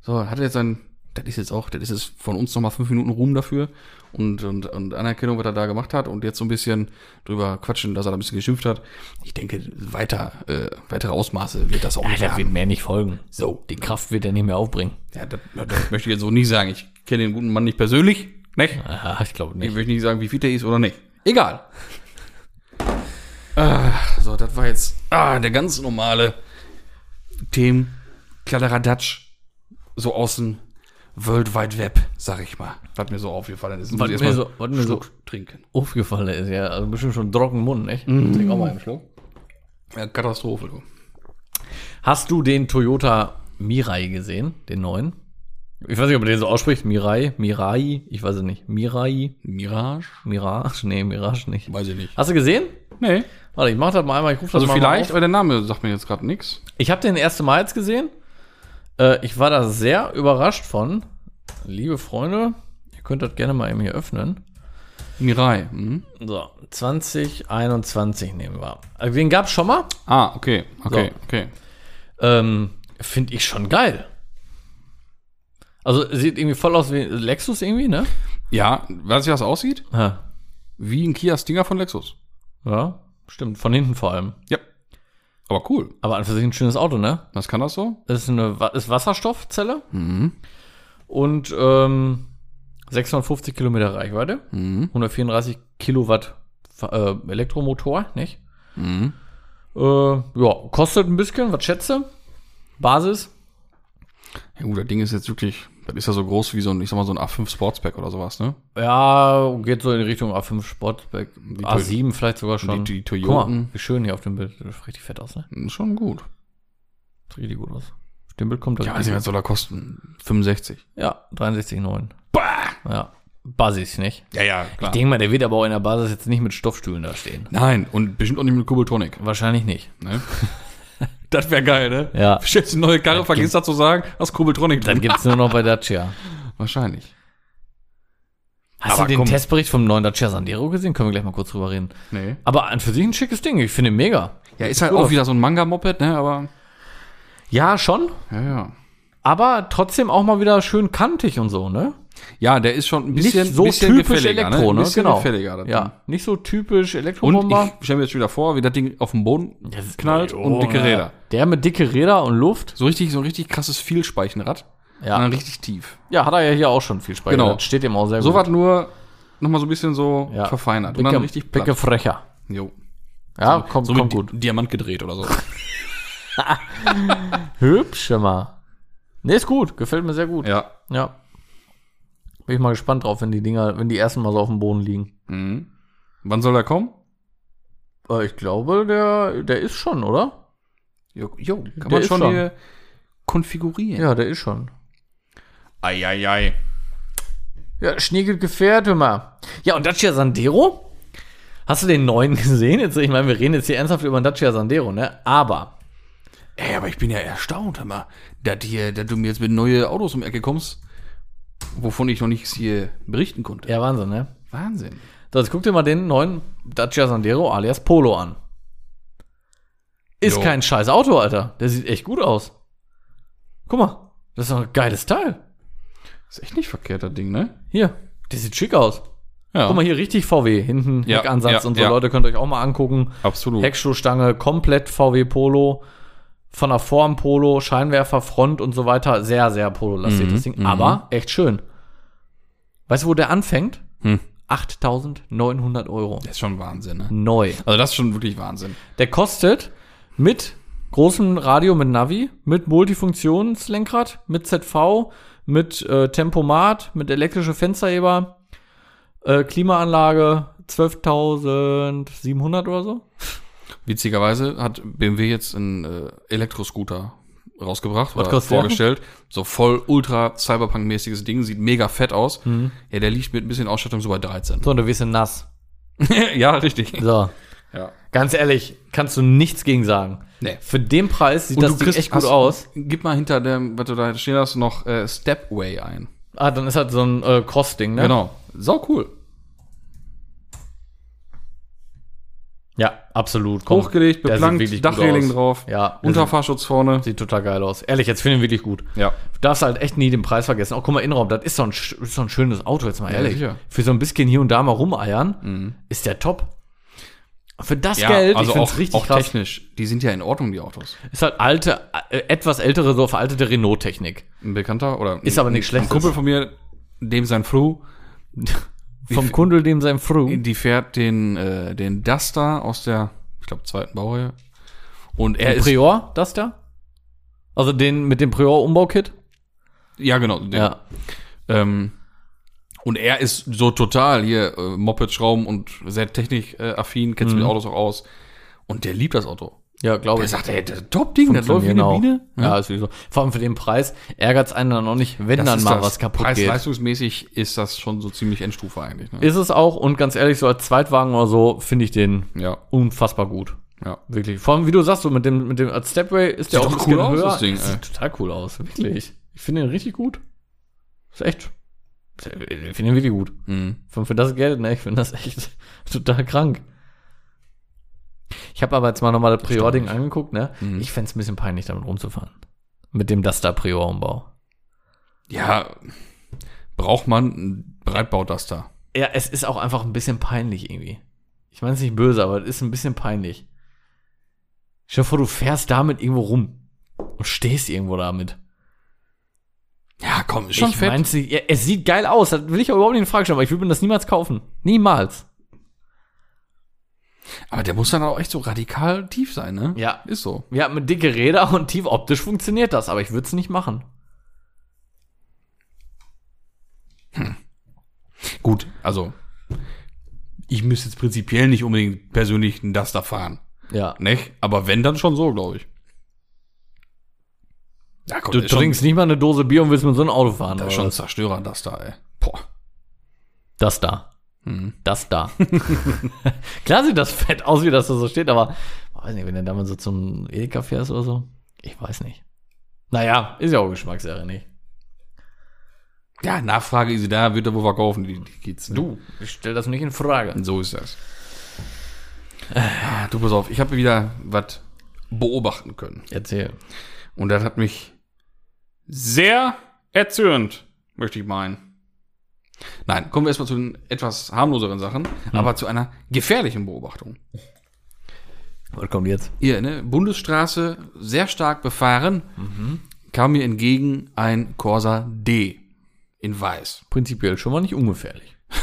So, hat er jetzt ein, das ist jetzt auch, das ist jetzt von uns nochmal fünf Minuten Ruhm dafür und, und, und Anerkennung, was er da gemacht hat und jetzt so ein bisschen drüber quatschen, dass er da ein bisschen geschimpft hat. Ich denke, weiter, äh, weitere Ausmaße wird das auch Ja, nicht wird haben. mehr nicht folgen. So. Die Kraft wird er nicht mehr aufbringen. Ja, das, das möchte ich jetzt so nie sagen. Ich kenne den guten Mann nicht persönlich, nicht? Ja, ich glaube Ich nicht. möchte nicht sagen, wie fit er ist oder nicht. Egal. ah, so, das war jetzt ah, der ganz normale Themen Kladderadatsch so aus dem World Wide Web, sag ich mal. Was mir so aufgefallen ist. Was ich mir so- was mir einen so- Schluck trinken. Aufgefallen ist ja, also bestimmt schon trocken Mund, nicht? Mhm. Trink auch mal einen Schluck. Ja, Katastrophe, du. Hast du den Toyota Mirai gesehen, den neuen? Ich weiß nicht, ob man den so ausspricht. Mirai, Mirai, ich weiß es nicht. Mirai, Mirage? Mirage, nee, Mirage nicht. Weiß ich nicht. Hast du gesehen? Nee. Warte, ich mach das mal einmal, ich rufe das Also mal vielleicht, Mal aber der Name sagt mir jetzt gerade nichts. Ich habe den erste Mal jetzt gesehen. Äh, ich war da sehr überrascht von. Liebe Freunde, ihr könnt das gerne mal eben hier öffnen. Mirai. Mhm. So, 2021 nehmen wir. Also den gab's schon mal. Ah, okay. Okay, So. okay. Ähm, Finde ich schon geil. Also sieht irgendwie voll aus wie Lexus irgendwie, ne? Ja, weißt du, wie das aussieht? Ja, Wie ein Kia Stinger von Lexus. ja stimmt. Von hinten vor allem. Ja. Aber cool. Aber an für sich ein schönes Auto, ne? Was kann das so? Das ist eine ist Wasserstoffzelle und ähm, 650 Kilometer Reichweite, 134 Kilowatt äh, Elektromotor, nicht? Äh, ja, kostet ein bisschen, was schätze? Basis? Ja gut, das Ding ist jetzt wirklich, das ist ja so groß wie so ein, ich sag mal, so ein A5 Sportspack oder sowas, ne? Ja, geht so in Richtung A5 Sportback, Die A7 vielleicht sogar schon. die mal, Toyoten. wie schön hier auf dem Bild. Das sieht richtig fett aus, ne? Ist Schon gut. Sieht richtig gut aus. Auf dem Bild kommt das Ja, nicht, was soll er kosten? 65. Ja, 63,9. Bah! Ja, Basis, nicht? Ja, ja, Ich klar. denke mal, der wird aber auch in der Basis jetzt nicht mit Stoffstühlen da stehen. Nein, und bestimmt auch nicht mit Kugeltonic. Wahrscheinlich nicht. Ne? das wäre geil, ne? Ja. Stellst eine neue Karre, vergisst das zu sagen, hast Kugeltonic Dann drin. gibt's nur noch bei Dacia. Wahrscheinlich. Hast Aber du den komm. Testbericht vom neuen Dacia Sandero gesehen? Können wir gleich mal kurz drüber reden. Nee. Aber an für sich ein schickes Ding. Ich finde ihn mega. Ja, ist halt Cool. auch wieder so ein Manga-Moped, ne? Aber, Ja, schon. ja, ja. Aber trotzdem auch mal wieder schön kantig und so, ne? Ja, der ist schon ein bisschen, nicht so bisschen typisch gefälliger, Elektro, ne? bisschen Genau. gefälliger. Ja, nicht so typisch Und Elektrobomber. ich stelle mir jetzt wieder vor, wie das Ding auf dem Boden knallt und dicke Räder. Der mit dicke Räder und Luft. So richtig, so ein richtig krasses Vielspeichenrad. Ja. Und dann richtig tief. Ja, hat er ja hier auch schon viel Speicher. Genau. Das steht ihm auch sehr So gut. was nur nochmal so ein bisschen so Ja. verfeinert. Und Dicke, dann richtig platt. dicke Frecher. Jo. Ja, kommt, So kommt mit gut. Di Diamant gedreht oder so. Hübsch immer. Nee, ist gut. Gefällt mir sehr gut. ja. Ja. Bin ich mal gespannt drauf, wenn die Dinger, wenn die ersten mal so auf dem Boden liegen. Mhm. Wann soll er kommen? Äh, ich glaube, der, der ist schon, oder? Jo, jo kann Der man schon schon. hier konfigurieren. Ja, der ist schon. Eieiei. Ei, ei. Ja, schniegelt gefährt immer. Ja, und Dacia Sandero? Hast du den neuen gesehen? Jetzt, ich meine, wir reden jetzt hier ernsthaft über den Dacia Sandero, ne? Aber, Ey, aber ich bin ja erstaunt, hör mal, dass, hier, dass du mir jetzt mit neue Autos um die Ecke kommst, wovon ich noch nichts hier berichten konnte. Ja, Wahnsinn, ne? Wahnsinn. So, jetzt guck dir mal den neuen Dacia Sandero alias Polo an. Ist Jo. kein scheiß Auto, Alter. Der sieht echt gut aus. Guck mal, das ist doch ein geiles Teil. Ist echt nicht verkehrt, das Ding, ne? Hier, der sieht schick aus. Ja, Guck mal hier, richtig VW. Hinten Ja, Heckansatz ja, und so. ja. Leute, könnt ihr euch auch mal angucken. absolut. Heckschuhstange, komplett VW Polo. Von der Form Polo, Scheinwerfer, Front und so weiter. Sehr, sehr Polo-lastig, Mhm, das Ding. mhm. Aber echt schön. Weißt du, wo der anfängt? Hm. 8.900 Euro. Das ist schon Wahnsinn, ne? Neu. Also das ist schon wirklich Wahnsinn. Der kostet mit großem Radio mit Navi, mit Multifunktionslenkrad, mit ZV, mit äh, Tempomat, mit elektrische Fensterheber, äh, Klimaanlage 12.700 oder so. Witzigerweise hat BMW jetzt einen äh, Elektroscooter rausgebracht oder kostet der? vorgestellt. So voll ultra Cyberpunk-mäßiges Ding, sieht mega fett aus. Mhm. Ja, der liegt mit ein bisschen Ausstattung so bei 13. So, und du wirst nass. ja, richtig. So. Ja. Ganz ehrlich, kannst du nichts gegen sagen. Nee. Für den Preis sieht das kriegst- echt gut hast- aus. Gib mal hinter dem, was du da stehen hast, noch äh, Stepway ein. Ah, dann ist halt so ein äh, Cross-Ding, ne? Genau. Sau cool. Ja, absolut. Komm, Hochgelegt, beplankt, Dachreling drauf, Ja, Unterfahrschutz vorne. sieht, total geil aus. Ehrlich, jetzt finde ich ihn wirklich gut. Ja. Du darfst halt echt nie den Preis vergessen. Auch guck mal, Innenraum, das ist so ein, ist so ein schönes Auto, jetzt mal Ja, ehrlich. sicher. Für so ein bisschen hier und da mal rumeiern, Mhm. ist der top. Für das Ja, Geld, also ich auch, richtig auch krass. technisch. Die sind ja in Ordnung, die Autos. Ist halt alte, äh, etwas ältere, so veraltete Renault-Technik. Ein Bekannter oder Ist aber nichts ein Schlechtes. Kumpel von mir, dem sein Fru, Vom Kundel, dem sein Fru. die fährt den, äh, den Duster aus der, ich glaube, zweiten Baureihe. Und er ist, Prior, da? Also den mit dem Prior-Umbau-Kit? ja genau, den, Ja. Ähm, und er ist so total hier äh, Moped schrauben und sehr technikaffin, kennt sich Mhm. mit Autos auch aus. Und der liebt das Auto. Ja, glaube Der ich. sagt, ey, das Top-Ding, das läuft wie eine Genau. Biene. Ja, ist wie so. Vor allem für den Preis ärgert es einen dann auch nicht, wenn Das dann mal das. was kaputt geht. Preis-leistungsmäßig ist das schon so ziemlich Endstufe eigentlich. Ne? Ist es auch und ganz ehrlich, so als Zweitwagen oder so finde ich den Ja, unfassbar gut. ja. Wirklich. Vor allem, wie du sagst, so mit dem, mit dem als Stepway ist der Sieht auch ein cool bisschen aus, höher. das Ding, Das sieht total cool aus, wirklich. Ich finde den richtig gut. Ist echt. Ich finde den wirklich gut. Mhm. Für, für das Geld, ne? Ich finde das echt total krank. Ich habe aber jetzt mal nochmal das Prior-Ding angeguckt, ne? Mhm. Ich fände es ein bisschen peinlich, damit rumzufahren. Mit dem Duster Prior-Umbau. Ja, braucht man einen Breitbau-Duster. Ja, es ist auch einfach ein bisschen peinlich irgendwie. Ich meine es nicht böse, aber es ist ein bisschen peinlich. Stell dir vor, du fährst damit irgendwo rum und stehst irgendwo damit. Ja, komm, ist schon ich fett. mein's ja, es sieht geil aus, das will ich auch überhaupt nicht in Frage stellen, aber ich würde mir das niemals kaufen. Niemals. Aber der muss dann auch echt so radikal tief sein, ne? Ja. Ist so. Ja, mit dicke Räder und tief optisch funktioniert das, aber ich würde es nicht machen. Gut, also ich müsste jetzt prinzipiell nicht unbedingt persönlich einen Duster fahren. Ja. Nicht? Aber wenn, dann schon so, glaube ich. Ja, komm, Du ist schon- trinkst nicht mal eine Dose Bier und willst mit so einem Auto fahren. Das ist schon ein? Zerstörer, das da, ey. Boah. Das da. Mhm. Das da. Klar sieht das fett aus, wie das da so steht, aber weiß nicht, wenn du damit so zum Edeka fährst oder so. Ich weiß nicht. Naja, ist ja auch Geschmackssache, nicht? Ja, Nachfrage ist da, wird er wohl verkaufen, die, die Kids. ne? Du, ich stell das nicht in Frage. So ist das. Ah, Du, pass auf, ich habe wieder was beobachten können. Erzähl. Und das hat mich sehr erzürnt, möchte ich meinen. Nein, kommen wir erstmal zu den etwas harmloseren Sachen, aber zu einer gefährlichen Beobachtung. Was kommt jetzt? Hier, ne, Bundesstraße, sehr stark befahren, kam mir entgegen ein Corsa D in weiß. Prinzipiell schon mal nicht ungefährlich.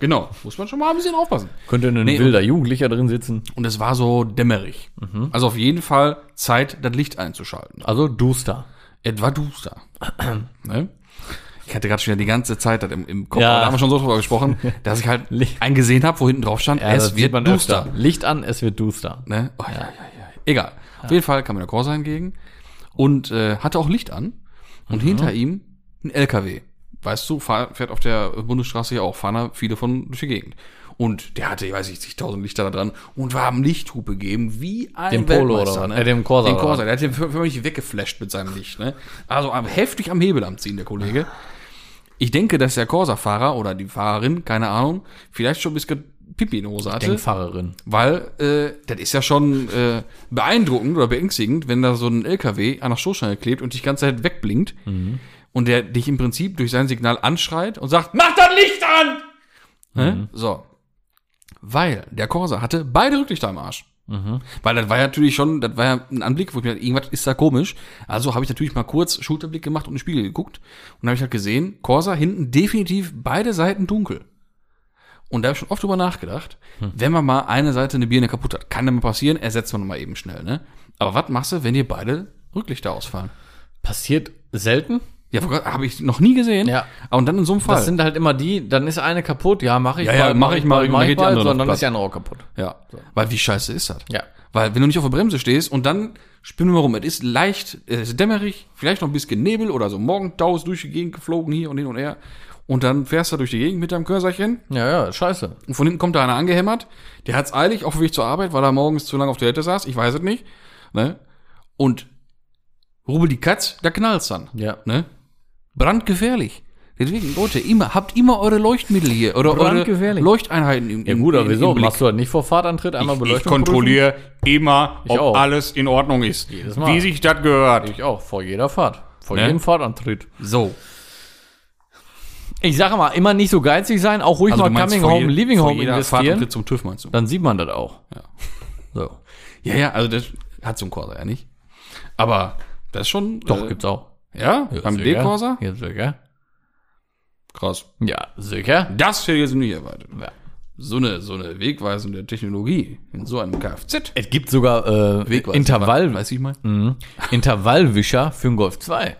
Genau, muss man schon mal ein bisschen aufpassen. Könnte ein Nee, wilder Jugendlicher drin sitzen. Und es war so dämmerig. Also auf jeden Fall Zeit, das Licht einzuschalten. Also duster. Etwa duster. ne? Ich hatte gerade schon wieder die ganze Zeit im, im Kopf, Ja. da haben wir schon so drüber gesprochen, dass ich halt eingesehen habe, wo hinten drauf stand, das es wird duster. öfter. Licht an, es wird duster. Ne? Oh, ja. Ja, ja, Egal. Auf jeden Fall kam mir der Corsa entgegen und äh, hatte auch Licht an und hinter ihm ein LKW. Weißt du, fahr, fährt auf der Bundesstraße ja auch, fahren da viele von durch die Gegend. Und der hatte, ich weiß nicht, zigtausend Lichter da dran und war am Lichthupe geben, wie ein Dem Polo oder was? Äh, dem Corsa Den oder Corsa, der hat den für, für mich weggeflasht mit seinem Licht. Ne? Also am- heftig am Hebel am Ziehen, der Kollege. Ich denke, dass der Corsa-Fahrer oder die Fahrerin, keine Ahnung, vielleicht schon ein bisschen Pipi in der Hose hatte. Denkfahrerin. Weil äh, das ist ja schon äh, beeindruckend oder beängstigend, wenn da so ein LKW an der Stoßstange klebt und dich die ganze Zeit wegblinkt und der dich im Prinzip durch sein Signal anschreit und sagt, mach das Licht an! Hä? So. Weil der Corsa hatte beide Rücklichter am Arsch. Weil das war ja natürlich schon, das war ja ein Anblick, wo ich mir dachte, irgendwas ist da komisch. Also habe ich natürlich mal kurz Schulterblick gemacht und in den Spiegel geguckt und habe ich halt gesehen, Corsa hinten definitiv beide Seiten dunkel. Und da habe ich schon oft drüber nachgedacht, wenn man mal eine Seite eine Birne kaputt hat, kann ja mal passieren, ersetzt man mal eben schnell, ne? Aber was machst du, wenn dir beide Rücklichter ausfallen? Passiert selten. Ja, habe ich noch nie gesehen. Ja. Aber und dann in so einem Fall. Das sind halt immer die, dann ist eine kaputt, ja, mache ich Ja, ja, mach ich mal, mach dann ich noch sondern dann ist die andere auch kaputt. ja. Weil wie scheiße ist das? Ja. Weil wenn du nicht auf der Bremse stehst und dann spinnen wir rum, es ist leicht, es ist dämmerig, vielleicht noch ein bisschen Nebel oder so Morgentau ist durch die Gegend geflogen hier und hin und her. Und dann fährst du durch die Gegend mit deinem Körserchen Ja, ja, scheiße. und von hinten kommt da einer angehämmert. Der hat's eilig auf dem Weg zur Arbeit, weil er morgens zu lange auf der Toilette saß. Ich weiß es nicht. Ne? Und rubbel die Katz, da knallt's dann. Ja. Ne? Brandgefährlich. Deswegen, Leute, immer, habt immer eure Leuchtmittel hier oder eure Brandgefährlich. Leuchteinheiten im, Ja im, gut, aber wieso? Machst du das nicht vor Fahrtantritt einmal Ich Beleuchtung kontrolliere immer, Ich ob auch. alles in Ordnung ist. Jedes Mal. Wie sich das gehört. Ich auch, vor jeder Fahrt. Vor Ne? jedem Fahrtantritt. So. Ich sage mal, immer nicht so geizig sein, auch ruhig Also mal Coming Home, je- Living Home jeder investieren. Fahrtantritt zum TÜV meinst du? Dann sieht man das auch. Ja. So. Ja, ja, also das hat so ein Corsa ja nicht. Aber das ist schon. Doch, äh, gibt's auch. Ja, Ja, beim. D-Corsa? Ja, sicher. Krass. Ja, sicher. Das hätte ich jetzt nicht erwartet. Ja. So eine, so eine wegweisende Technologie in so einem Kfz. Es gibt sogar äh, Intervall, Weiß ich mal. Mhm. Intervallwischer für den Golf 2.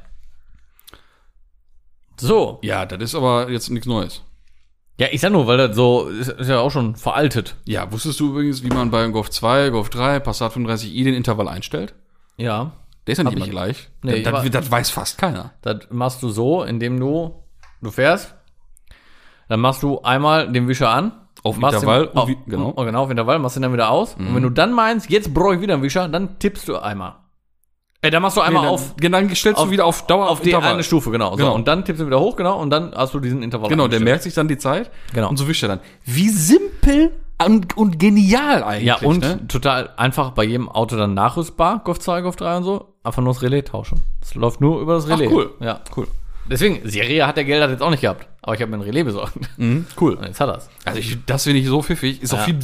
So. Ja, das ist aber jetzt nichts Neues. Ja, ich sag nur, weil das so ist, ist ja auch schon veraltet. Ja, wusstest du übrigens, wie man beim Golf 2, Golf 3, Passat 35i den Intervall einstellt? Ja. Der ist ja nicht immer ich- gleich. Nee, das, das, das weiß fast keiner. Das machst du so, indem du du fährst, dann machst du einmal den Wischer an. Auf Intervall den, auf, genau. Genau, auf Intervall, machst den dann wieder aus. Und wenn du dann meinst, jetzt brauche ich wieder einen Wischer, dann tippst du einmal. Äh, dann machst du einmal Nee, dann, auf, Genau, dann stellst auf- du wieder auf Dauer auf die Intervall. eine Stufe, genau. Genau. So, und dann tippst du wieder hoch, genau, und dann hast du diesen Intervall. Genau, der merkt sich dann die Zeit. Genau. Und so wischt er dann. Wie simpel und, und genial eigentlich. Ja, und Ne? total einfach bei jedem Auto dann nachrüstbar, Golf 2, Golf 3 und so. Einfach nur das Relais tauschen. Das läuft nur über das Relais. cool. Ja, cool. Deswegen, Serie hat der Geld hat jetzt auch nicht gehabt. Aber ich habe mir ein Relais besorgt. Mhm, cool. Und jetzt hat er's. Also ich, das finde ich so pfiffig. Ist auch Ja. viel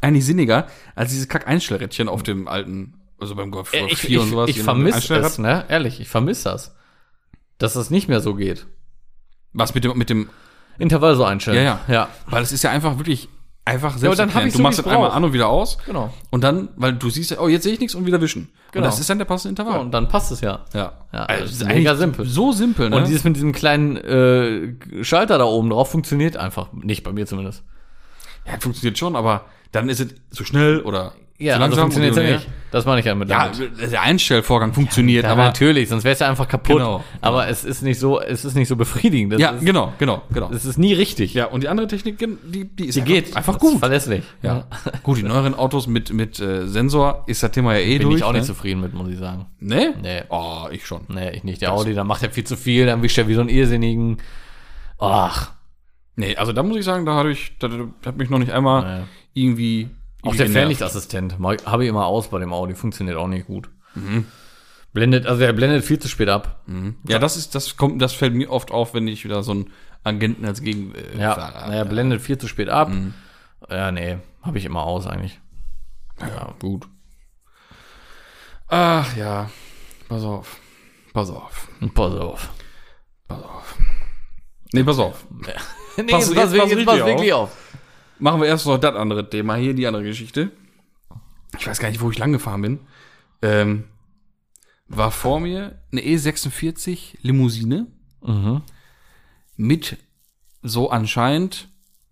eigentlich sinniger als dieses Kack-Einstellrädchen auf dem alten, also beim Golf Äh, Ich, 4 und ich, sowas. ich vermisse es, ne? Ehrlich, ich vermisse das. Dass das nicht mehr so geht. Was mit dem, mit dem, Intervall so einstellen. Ja, ja. Ja, weil es ist ja einfach wirklich einfach selbst dann hab ich Du so, machst das einmal an und wieder aus. genau. Und dann, weil du siehst ja, oh, jetzt sehe ich nichts und wieder wischen. Genau. Und das ist dann der passende Intervall. Und dann passt es ja. ja. Ja, also, das ist mega simpel. So simpel, ne? Und dieses mit diesem kleinen äh, Schalter da oben drauf funktioniert einfach nicht, bei mir zumindest. ja, funktioniert schon, aber dann ist es zu schnell oder Ja, zu also funktioniert und ja hin und nicht. Das meine ich ja mit damit. Ja, der Einstellvorgang funktioniert, Ja, aber natürlich, sonst wäre es ja einfach kaputt. Genau, Aber es ist nicht so, es ist nicht so befriedigend. Das ja, ist, genau, genau, genau. Es ist nie richtig. Ja, und die andere Technik, die, die ist Die einfach, geht. einfach Das gut. Verlässlich. Ja. gut, die neueren Autos mit, mit äh, Sensor ist das Thema ja eh Bin durch. ich auch nicht ne? zufrieden mit, muss ich sagen. Nee? Nee. Oh, ich schon. Nee, ich nicht. Der Audi, da macht er viel zu viel, dann wischt er wie so ein Irrsinnigen. Ach, Nee, also da muss ich sagen, da habe ich, da, da hat mich noch nicht einmal Nee. irgendwie. Auch der. Fernlichtassistent habe ich immer aus bei dem Audi, funktioniert auch nicht gut. Mhm. Blendet, also er blendet viel zu spät ab. Ja, das ist, das kommt, das fällt mir oft auf, wenn ich wieder so einen Agenten als Gegenfahrer Ja, äh, habe. naja, blendet viel zu spät ab. Mhm. Ja, nee, habe ich immer aus eigentlich. Ja, gut. Ach ja, pass auf. Pass auf. Pass auf. Pass auf. Nee, pass auf. Nee, Pass- jetzt jetzt pass, pass jetzt pass auf. wirklich auf. Machen wir erst noch das andere Thema hier, die andere Geschichte. Ich weiß gar nicht, wo ich lang gefahren bin. Ähm, war vor mir eine E46 Limousine Mhm. mit so anscheinend,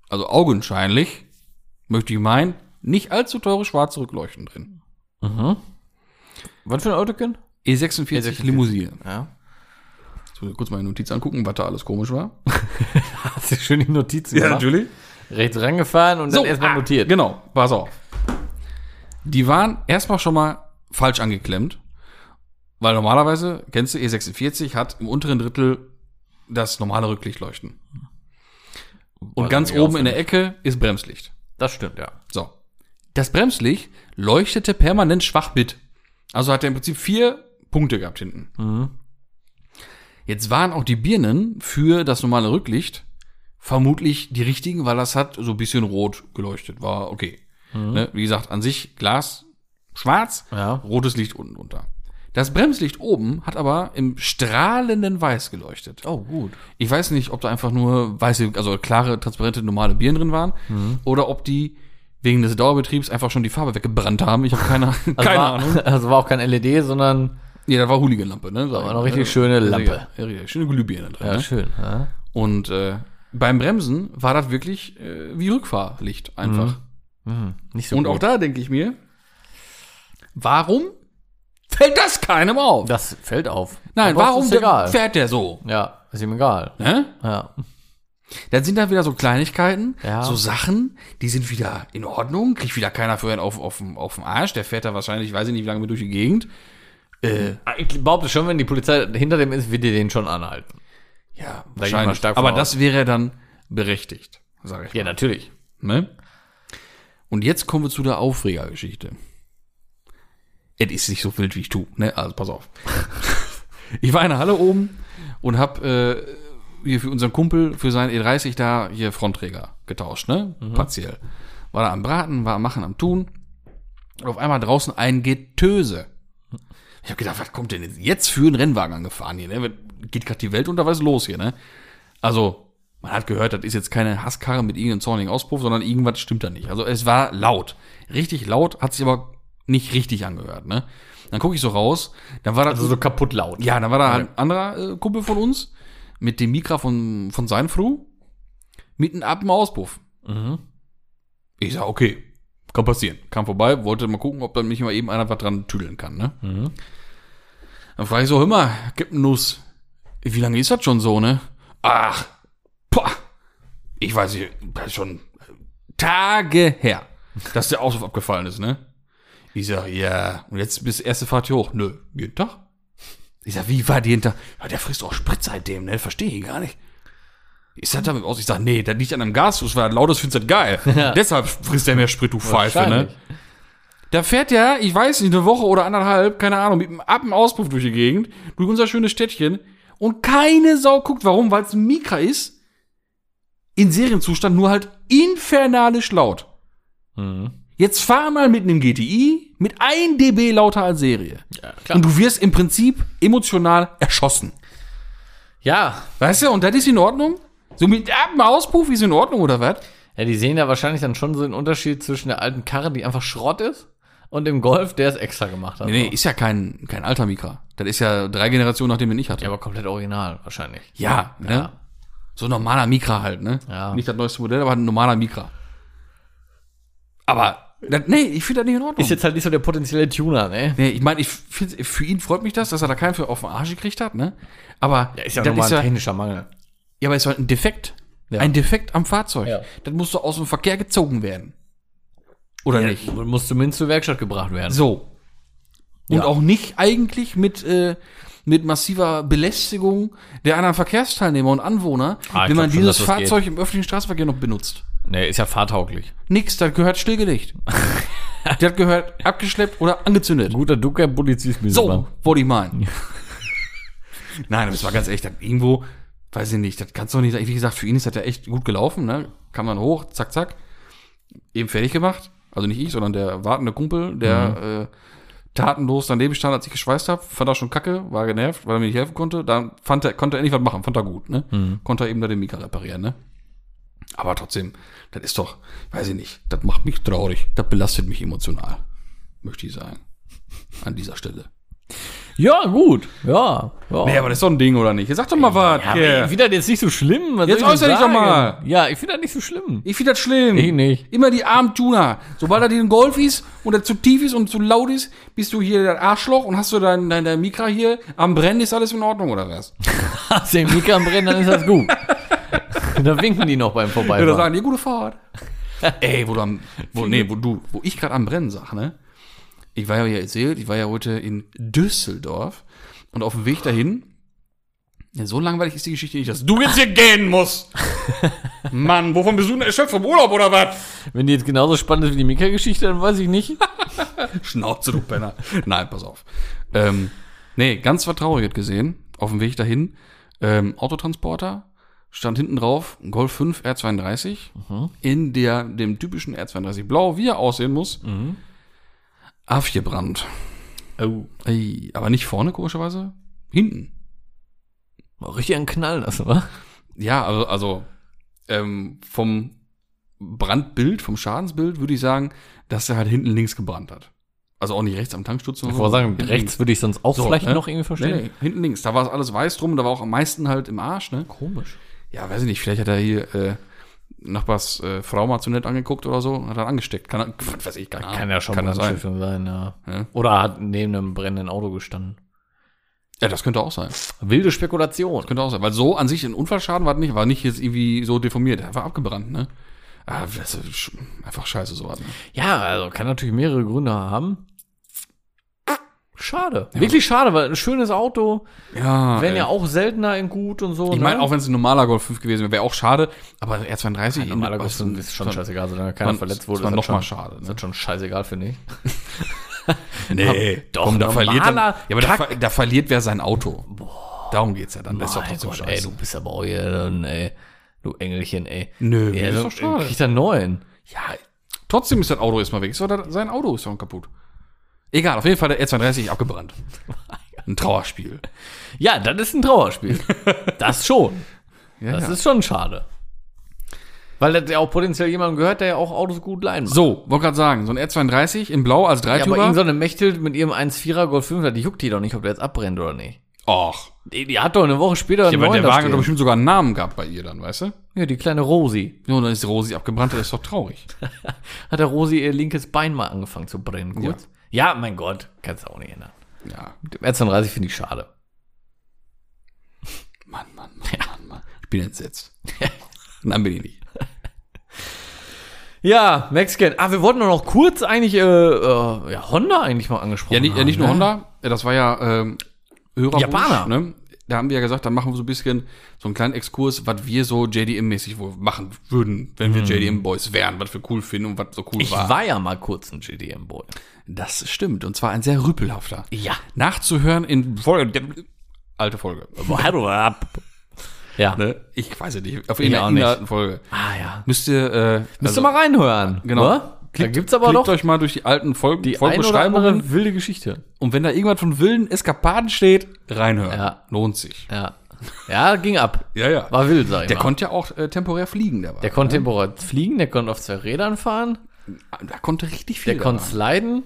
also augenscheinlich, möchte ich meinen, nicht allzu teure schwarze Rückleuchten drin. Mhm. Was für ein Autokin? E46, E46. Limousine. Ja. Ich kurz meine Notiz angucken, was da alles komisch war. Hast du schön die Notizen gemacht? natürlich. Rechts rangefahren und dann erstmal ah, notiert. Genau, pass auf. Die waren erstmal schon mal falsch angeklemmt, weil normalerweise, kennst du, E46 hat im unteren Drittel das normale Rücklicht leuchten. Und ganz oben in der Ecke ist Bremslicht. Das stimmt, ja. So. Das Bremslicht leuchtete permanent schwach mit. Also hat er im Prinzip vier Punkte gehabt hinten. Mhm. Jetzt waren auch die Birnen für das normale Rücklicht vermutlich die richtigen, weil das hat so ein bisschen rot geleuchtet. War okay. Ne? Wie gesagt, an sich Glas schwarz, Ja. rotes Licht unten drunter. Das Bremslicht oben hat aber im strahlenden Weiß geleuchtet. Oh, gut. Ich weiß nicht, ob da einfach nur weiße, also klare, transparente, normale Birnen drin waren oder ob die wegen des Dauerbetriebs einfach schon die Farbe weggebrannt haben. Ich habe keine, Also keine war, Ahnung. Also war auch kein LED, sondern Nee, da war Hooligan-Lampe, ne? war eine richtig schöne Lampe. Ja, ja, schöne Glühbirne drin. ja, ne? schön. Ja. Und äh, beim Bremsen war das wirklich äh, wie Rückfahrlicht einfach. Mhm. Nicht so Und gut. auch da denke ich mir, warum fällt das keinem auf? das fällt auf. Nein, Aber warum der- fährt der so? Ja, ist ihm egal. Ne? Ja. Dann sind da wieder so Kleinigkeiten, Ja. so Sachen, die sind wieder in Ordnung, kriegt wieder keiner für einen auf, auf, auf den Arsch, der fährt da wahrscheinlich, weiß ich nicht, wie lange mit durch die Gegend. Äh, Ich behaupte schon, wenn die Polizei hinter dem ist, wird die den schon anhalten. Ja, wahrscheinlich. Aber aus. das wäre dann berechtigt, sage ich Ja, mal. natürlich. Ne? Und jetzt kommen wir zu der Aufregergeschichte. Es ist nicht so wild, wie ich tu, ne? Also pass auf. ich war in der Halle oben und hab äh, hier für unseren Kumpel für seinen E30 da hier Frontträger getauscht, ne? Partiell. War da am Braten, war am Machen, am Tun. Und auf einmal draußen ein Getöse. Ich habe gedacht, was kommt denn jetzt- jetzt für ein Rennwagen angefahren hier, ne? Geht gerade die Welt unter, was ist los hier, ne? Also, man hat gehört, das ist jetzt keine Hasskarre mit irgendeinem zornigen Auspuff, sondern irgendwas stimmt da nicht. Also es war laut. Richtig laut, hat sich aber nicht richtig angehört, ne? Dann gucke ich so raus, dann war das Also so kaputt laut. ja, dann war da ein anderer äh, Kumpel von uns mit dem Mikra von, von seinem Fru mitten ab dem Auspuff. Mhm. Ich sag, okay, kann passieren. Kam vorbei, wollte mal gucken, ob da mich mal eben einer was dran tüdeln kann, ne? Mhm. Dann frage ich so, hör mal, Nuss. Wie lange ist das schon so, ne? Ach, boah, ich weiß nicht, das ist schon Tage her, dass der Auspuff abgefallen ist, ne? Ich sag, ja, und jetzt bis erste Fahrt hier hoch. Nö, jeden Tag. Ich sag, wie war die jeden Tag? Ja, der frisst auch Sprit seitdem, ne? Verstehe ich gar nicht. Ich sag damit aus, ich sag, nee, das liegt an einem Gasfuß, weil er laut ist, findest du das geil. Deshalb frisst er mehr Sprit, du Pfeife, ne? Da fährt ja, ich weiß nicht, eine Woche oder anderthalb, keine Ahnung, mit einem ab dem Auspuff durch die Gegend, durch unser schönes Städtchen. Und keine Sau guckt, warum, weil es ein Mikra ist. In Serienzustand, nur halt infernalisch laut. Mhm. Jetzt fahr mal mit einem GTI mit 1 dB lauter als Serie. Ja. Und du wirst im Prinzip emotional erschossen. Ja. Weißt du, und das ist in Ordnung? So mit dem Auspuff ist in Ordnung, oder was? ja, die sehen ja wahrscheinlich dann schon so den Unterschied zwischen der alten Karre, die einfach Schrott ist, und dem Golf, der es extra gemacht hat. Nee, nee, ist ja kein, kein alter Mikra. Das ist ja drei Generationen, nachdem wir nicht hatte. Ja, aber komplett original, wahrscheinlich. Ja, ne? Ja. So ein normaler Mikra halt, ne? Ja. Nicht das neueste Modell, aber ein normaler Mikra. Aber, das, nee, ich finde das nicht in Ordnung. Ist jetzt halt nicht so der potenzielle Tuner, ne? nee, ich meine, ich find, für ihn freut mich das, dass er da keinen für auf den Arsch gekriegt hat, ne? Aber, Ja, ist ja das ist ein ja, technischer Mangel. Ja, aber es ist halt ein Defekt. Ja. Ein Defekt am Fahrzeug. Ja. Das muss doch aus dem Verkehr gezogen werden. Oder nicht? Ja, muss zumindest zur Werkstatt gebracht werden. So. Und Ja. auch nicht eigentlich mit, äh, mit massiver Belästigung der anderen Verkehrsteilnehmer und Anwohner, Ah, wenn man schon, dieses das Fahrzeug im öffentlichen Straßenverkehr noch benutzt. Nee, ist ja fahrtauglich. Nix, das gehört stillgelegt. das gehört abgeschleppt oder angezündet. Guter Ducker Polizist So, wollte ich meinen. Nein, es war ganz echt, das irgendwo, weiß ich nicht, das kannst du doch nicht sagen. Wie gesagt, für ihn ist das ja echt gut gelaufen, ne? Kam dann hoch, zack, zack. Eben fertig gemacht. Also nicht ich, sondern der wartende Kumpel, der äh, tatenlos daneben stand, als ich geschweißt habe. Fand er schon kacke, war genervt, weil er mir nicht helfen konnte. Dann fand er, konnte er endlich was machen, fand er gut, ne? Konnte er eben da den Mika reparieren, ne? Aber trotzdem, das ist doch, weiß ich nicht, das macht mich traurig. Das belastet mich emotional. Möchte ich sagen. An dieser Stelle. Ja, gut. Ja. ja. Nee, aber das ist doch ein Ding, oder nicht? Sag doch mal was. Ja, Yeah. Ich finde das jetzt nicht so schlimm. Was Jetzt soll ich äußer denn dich doch mal. Ja, ich finde das nicht so schlimm. Ich finde das schlimm. Ich nicht. Immer die armen Tuner. Sobald er den Golf ist und er zu tief ist und zu laut ist, bist du hier der Arschloch und hast du dein, dein, dein Mikra hier am Brennen, ist alles in Ordnung, oder was? Hast du den Mika am Brennen, dann ist das gut. da winken die noch beim Vorbeifahren. sagen die, gute Fahrt. Ey, wo du am, wo, nee, wo du, wo ich gerade am Brennen sag, ne? Ich war ja hier erzählt, ich war ja heute in Düsseldorf und auf dem Weg dahin Ja, so langweilig ist die Geschichte nicht, dass du jetzt hier gehen musst. Mann, wovon bist du denn erschöpft vom Urlaub oder was? Wenn die jetzt genauso spannend ist wie die Mika-Geschichte, dann weiß ich nicht. Schnauze, du Penner. Nein, pass auf. Ähm, nee, ganz was Trauriges gesehen. Auf dem Weg dahin. Ähm, Autotransporter. Stand hinten drauf, ein Golf 5 R32. In der, dem typischen R32 Blau, wie er aussehen muss. Aufgebrannt. Oh. Ey, aber nicht vorne, komischerweise. Hinten. Richtig einen Knall lassen, wa? Ja, also, also ähm, vom Brandbild, vom Schadensbild würde ich sagen, dass er halt hinten links gebrannt hat. Also auch nicht rechts am Tankstutzen. Ich wollte sagen, Hinten rechts würde ich sonst auch So, vielleicht ne? noch irgendwie verstehen. Nee, nee, hinten links. Da war es alles weiß drum, da war auch am meisten halt im Arsch, ne? Komisch. Ja, weiß ich nicht, vielleicht hat er hier äh, Nachbars äh, Frau mal zu nett angeguckt oder so hat dann angesteckt. Kann er, weiß ich, keine Ahnung. Kann ja schon kann das sein. Stiftung sein, ja. Ja. Oder hat neben einem brennenden Auto gestanden. Ja, das könnte auch sein. Wilde Spekulation. Könnte auch sein. Weil so an sich ein Unfallschaden war nicht, war nicht jetzt irgendwie so deformiert. Er war abgebrannt, ne? Ah, das ist einfach scheiße sowas. Ne? Ja, also kann natürlich mehrere Gründe haben. Schade. Wirklich schade, weil ein schönes Auto Ja. wären ja auch seltener in gut und so. Ich meine, ne? auch wenn es ein normaler Golf 5 gewesen wäre, wäre auch schade. Aber ein R32 Ein normaler Golf aus- ist schon scheißegal, solange keiner man- verletzt wurde. war das mal schon- schade, ne? Ist das schon scheißegal, finde ich. Nee, Doch, komm, da verliert dann, ja, aber da, da verliert wer sein Auto. Darum geht's ja dann. Das ist doch trotzdem Gott, ey, du bist aber auch hier dann, ey. Du Engelchen, ey. Nö, ja, ist doch schade. kriegt er neuen. Ja, trotzdem ist das Auto erstmal weg. Ist doch sein Auto ist doch kaputt. Egal, auf jeden Fall der R32 abgebrannt. Ein Trauerspiel. Ja, das ist ein Trauerspiel. das schon. Ja, Das ja. ist schon schade. Weil das ja auch potenziell jemandem gehört, der ja auch Autos gut leihen macht. So, wollte gerade sagen, so ein R32 in Blau als Ja, aber Dreitürer. so eine Mechtel mit ihrem 1,4er Golf 5, die juckt die doch nicht, ob der jetzt abbrennt oder nicht. Och. Die, die hat doch eine Woche später Ja, einen aber neuen der Wagen hat doch bestimmt sogar einen Namen gehabt bei ihr dann, weißt du? Ja, die kleine Rosi. Ja, und dann ist die Rosi abgebrannt, das ist doch traurig. Hat der Rosi ihr linkes Bein mal angefangen zu brennen, kurz. Ja, mein Gott, kannst du auch nicht ändern. Ja. Mit dem R32 finde ich schade. Mann, Mann, Mann, Mann, Mann. Ich bin entsetzt. Nein, bin ich nicht. Ja, Mexican. Ah, wir wollten nur noch kurz eigentlich, äh, äh, ja, Honda eigentlich mal angesprochen Ja, nicht, ja, haben, nicht nur ne? Honda, ja, das war ja ähm, Hörerwunsch, Japaner. Ne? Da haben wir ja gesagt, dann machen wir so ein bisschen so einen kleinen Exkurs, was wir so JDM-mäßig wohl machen würden, wenn wir JDM-Boys wären, was wir cool finden und was so cool Ich war. war ja mal kurz ein GDM-Boy. Das stimmt, und zwar ein sehr rüpelhafter. Ja. Nachzuhören in Folge, alte Folge. Ja. Ne? Ich weiß es nicht, auf Ich irgendeiner in der nicht. alten Folge. Ah, ja. Müsst ihr, äh, Müsst also, ihr mal reinhören. Genau. Wa? Da gibt's aber klickt noch euch mal durch die alten Folgen, die Folgenbeschreibungen wilde Geschichte. und wenn da irgendwas von wilden Eskapaden steht, reinhören. Ja. Lohnt sich. Ja. Ja, ging ab. Ja, ja. War wild, sag ich Der mal. konnte ja auch äh, temporär fliegen, der war. der konnte temporär fliegen, der konnte auf zwei Rädern fahren, der konnte richtig viel. der konnte da. sliden.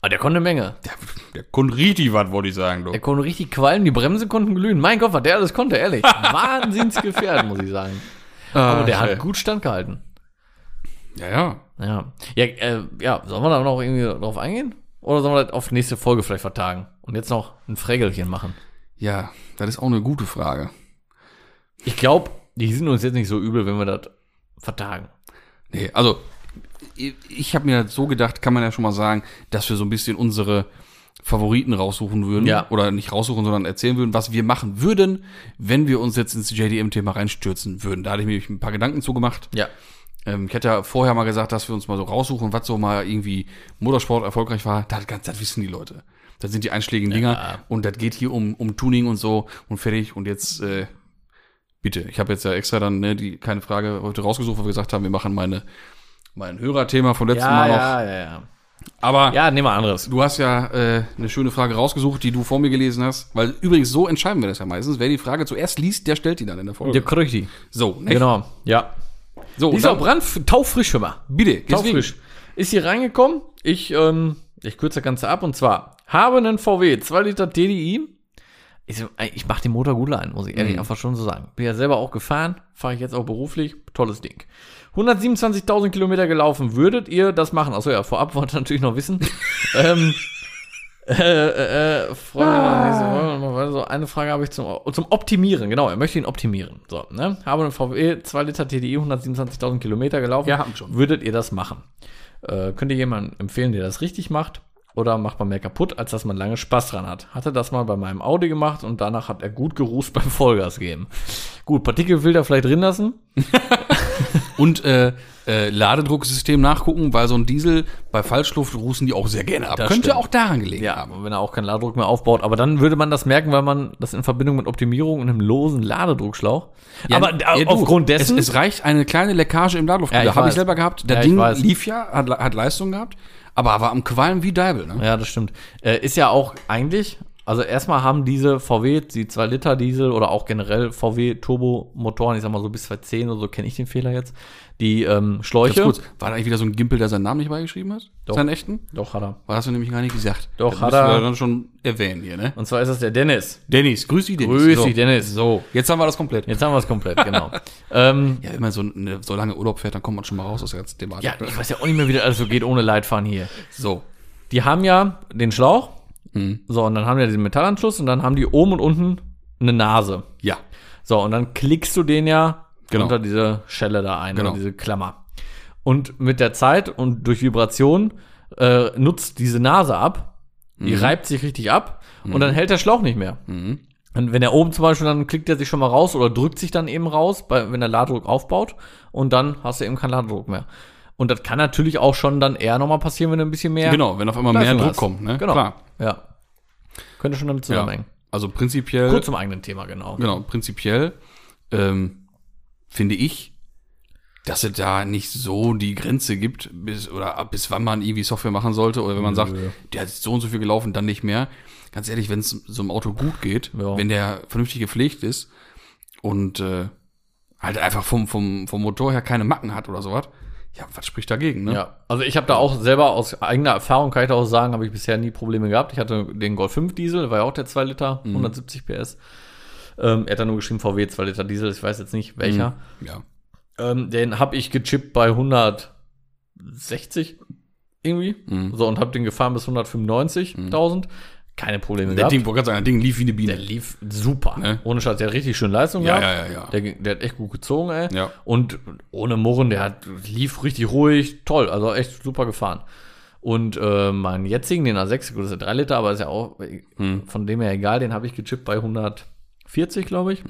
Aber der konnte eine Menge. der, der konnte richtig was, wollte ich sagen, du. Der konnte richtig qualmen, die Bremse konnten glühen. Mein Gott, was der alles konnte, ehrlich. Wahnsinnsgefährt, muss ich sagen. Aber der hat schön. gut standgehalten. Ja, ja. Ja. Ja, äh, ja, sollen wir da noch irgendwie drauf eingehen? Oder sollen wir das auf nächste Folge vielleicht vertagen? Und jetzt noch ein Frägelchen machen? Ja, das ist auch eine gute Frage. Ich glaube, die sind uns jetzt nicht so übel, wenn wir das vertagen. Nee, also, ich, ich habe mir so gedacht, kann man ja schon mal sagen, dass wir so ein bisschen unsere Favoriten raussuchen würden. Ja. Oder nicht raussuchen, sondern erzählen würden, was wir machen würden, wenn wir uns jetzt ins JDM-Thema reinstürzen würden. Da hatte ich mir ein paar Gedanken zugemacht. Ja. Ähm, ich hätte ja vorher mal gesagt, dass wir uns mal so raussuchen, was so mal irgendwie Motorsport erfolgreich war. Das, das, wissen die Leute. Das sind die einschlägigen Dinger. Und das geht hier um, um Tuning und so und fertig. Und jetzt, äh, bitte, ich habe jetzt ja extra dann, ne, die, keine Frage, heute rausgesucht, weil wir gesagt haben, wir machen meine, mein Hörerthema vom letzten Mal noch. ja, ja, ja. Aber Ja, nehmen wir anderes. du hast ja äh, eine schöne Frage rausgesucht, die du vor mir gelesen hast. Weil übrigens, so entscheiden wir das ja meistens. Wer die Frage zuerst liest, der stellt die dann in der Folge. Der Kröchti. So, ne? Genau. Ja. So, auch brand, taufrisch schon mal. Bitte. Taufrisch. Ist hier reingekommen. Ich, ähm, ich kürze das Ganze ab und zwar habe einen VW 2 Liter TDI. Ich, ich mache den Motor gut ein, muss ich ehrlich einfach schon so sagen. Bin ja selber auch gefahren, fahre ich jetzt auch beruflich. Tolles Ding. 127.000 Kilometer gelaufen. Würdet ihr das machen? Achso, ja, vorab wollt ihr natürlich noch wissen. ähm, äh, äh, äh, Freunde, weiter. so eine Frage habe ich zum, zum Optimieren. Genau, er möchte ihn optimieren. So, ne? Habe einen VW 2 Liter TDI, 127.000 Kilometer gelaufen. Ja, haben schon. Würdet ihr das machen? Äh, könnt ihr jemanden empfehlen, der das richtig macht? oder macht man mehr kaputt, als dass man lange Spaß dran hat. Hatte das mal bei meinem Audi gemacht und danach hat er gut gerußt beim Vollgas geben. Gut, Partikelfilter vielleicht drin lassen. Und äh, äh, Ladedrucksystem nachgucken, weil so ein Diesel bei Falschluft rußen die auch sehr gerne ab. Das Könnte stimmt. auch daran gelegen Ja, haben. wenn er auch keinen Ladedruck mehr aufbaut. Aber dann würde man das merken, weil man das in Verbindung mit Optimierung und einem losen Ladedruckschlauch. aber Ja, äh, du, aufgrund dessen. Es, es reicht eine kleine Leckage im Ladluftkühler. Ja, Habe ich selber gehabt. Der Ja, Ding lief ja, hat, hat Leistung gehabt, aber war am Qualm wie Deibel. Ne? ja, das stimmt. Äh, ist ja auch eigentlich, also erstmal haben diese VW, die 2 Liter Diesel oder auch generell VW Turbomotoren, ich sag mal so bis 210 oder so, kenne ich den Fehler jetzt, die ähm, Schläuche. Ganz kurz, war da eigentlich wieder so ein Gimpel, der seinen Namen nicht beigeschrieben hat? Doch. Seinen echten? Doch, hat er. War das nämlich gar nicht gesagt. Doch, das hat müssen wir er. dann schon erwähnen hier, ne? Und zwar ist das der Dennis. Dennis, grüß dich, Dennis. Grüß so. dich, Dennis. So, jetzt haben wir das komplett. Jetzt haben wir es komplett, genau. ähm, Ja, wenn man so, eine, so lange Urlaub fährt, dann kommt man schon mal raus aus der ganzen Thematik. ja, ich weiß ja auch nicht mehr, wie das alles so geht ohne Leitfahren hier. So. Die haben ja den Schlauch, Hm. so, und dann haben die diesen Metallanschluss und dann haben die oben und unten eine Nase. Ja. So, und dann klickst du den ja Genau. unter diese Schelle da ein, Genau. oder diese Klammer. Und mit der Zeit und durch Vibration äh, nutzt diese Nase ab, die reibt sich richtig ab und dann hält der Schlauch nicht mehr. Mhm. Und wenn er oben zum Beispiel, dann klickt er sich schon mal raus oder drückt sich dann eben raus, bei, wenn der Ladedruck aufbaut und dann hast du eben keinen Ladedruck mehr. Und das kann natürlich auch schon dann eher nochmal passieren, wenn du ein bisschen mehr. Genau, wenn auf einmal mehr Druck hast. kommt, ne? Genau. Klar. Ja. Könnte schon damit Ja. zusammenhängen. Also prinzipiell. Kurz zum eigenen Thema, genau. Genau, prinzipiell ähm, finde ich, dass es da nicht so die Grenze gibt, bis oder ab bis wann man irgendwie Software machen sollte oder wenn man sagt, der hat so und so viel gelaufen, dann nicht mehr. Ganz ehrlich, wenn es so einem Auto gut geht, Ja. wenn der vernünftig gepflegt ist und äh, halt einfach vom, vom, vom Motor her keine Macken hat oder sowas, ja, was spricht dagegen, ne? Ja, also ich habe da auch selber aus eigener Erfahrung, kann ich da auch sagen, habe ich bisher nie Probleme gehabt. Ich hatte den Golf 5 Diesel, war ja auch der 2 Liter, Mhm. 170 PS. Ähm, er hat da nur geschrieben VW 2 Liter Diesel, ich weiß jetzt nicht welcher. Ja. Ähm, den habe ich gechippt bei 160 irgendwie. Mhm. So, und habe den gefahren bis 195.000. Keine Probleme Der gehabt. Ding, wollte sagen, der Ding lief wie eine der Biene. lief super. Ne? Ohne Scheiß, der hat richtig schön Leistung Ja, gehabt. ja, ja, ja. Der, der hat echt gut gezogen, ey. Ja. Und ohne Murren, der hat, lief richtig ruhig, toll, also echt super gefahren. Und äh, meinen jetzigen, den A6, gut, das ist ja 3 Liter, aber ist ja auch Hm. von dem her egal, den habe ich gechippt bei 140, glaube ich.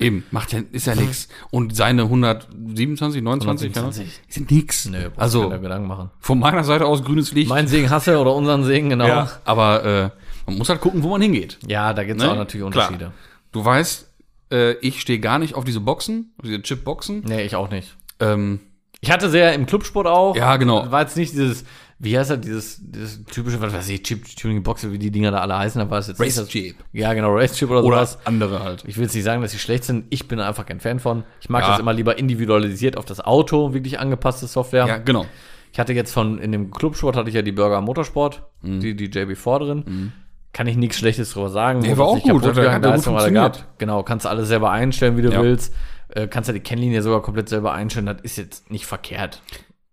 Eben, macht ja, ist ja nix. Und seine 127, 29, 127. sind nix. Nö, brauchst also Gedanken machen. von meiner Seite aus grünes Licht. Mein Segen hasse oder unseren Segen, genau. ja, Ja, aber äh, man muss halt gucken, wo man hingeht. da gibt es Ne? auch natürlich Klar. Unterschiede. Du weißt, äh, ich stehe gar nicht auf diese Boxen, auf diese Chip-Boxen. Nee, ich auch nicht. Ähm, Ich hatte sehr im Clubsport auch. Ja, genau. War jetzt nicht dieses, wie heißt das, dieses, dieses typische, was weiß ich, Chip Tuning Box, wie die Dinger da alle heißen, da war es jetzt Race Chip. Ja, genau, Race Chip oder, oder sowas. andere halt. Ich will jetzt nicht sagen, dass sie schlecht sind. Ich bin einfach kein Fan von. Ich mag Ja. das immer lieber individualisiert auf das Auto, wirklich angepasste Software. Ja, genau. Ich hatte jetzt von, in dem Clubsport hatte ich ja die Burger Motorsport, Mhm. die, die JB4 drin. Kann ich nichts Schlechtes drüber sagen. Wurde war auch gut. Hat gegangen, hat ja gut er funktioniert. Genau, kannst du alles selber einstellen, wie du Ja. willst. Äh, kannst ja die Kennlinie sogar komplett selber einstellen. Das ist jetzt nicht verkehrt.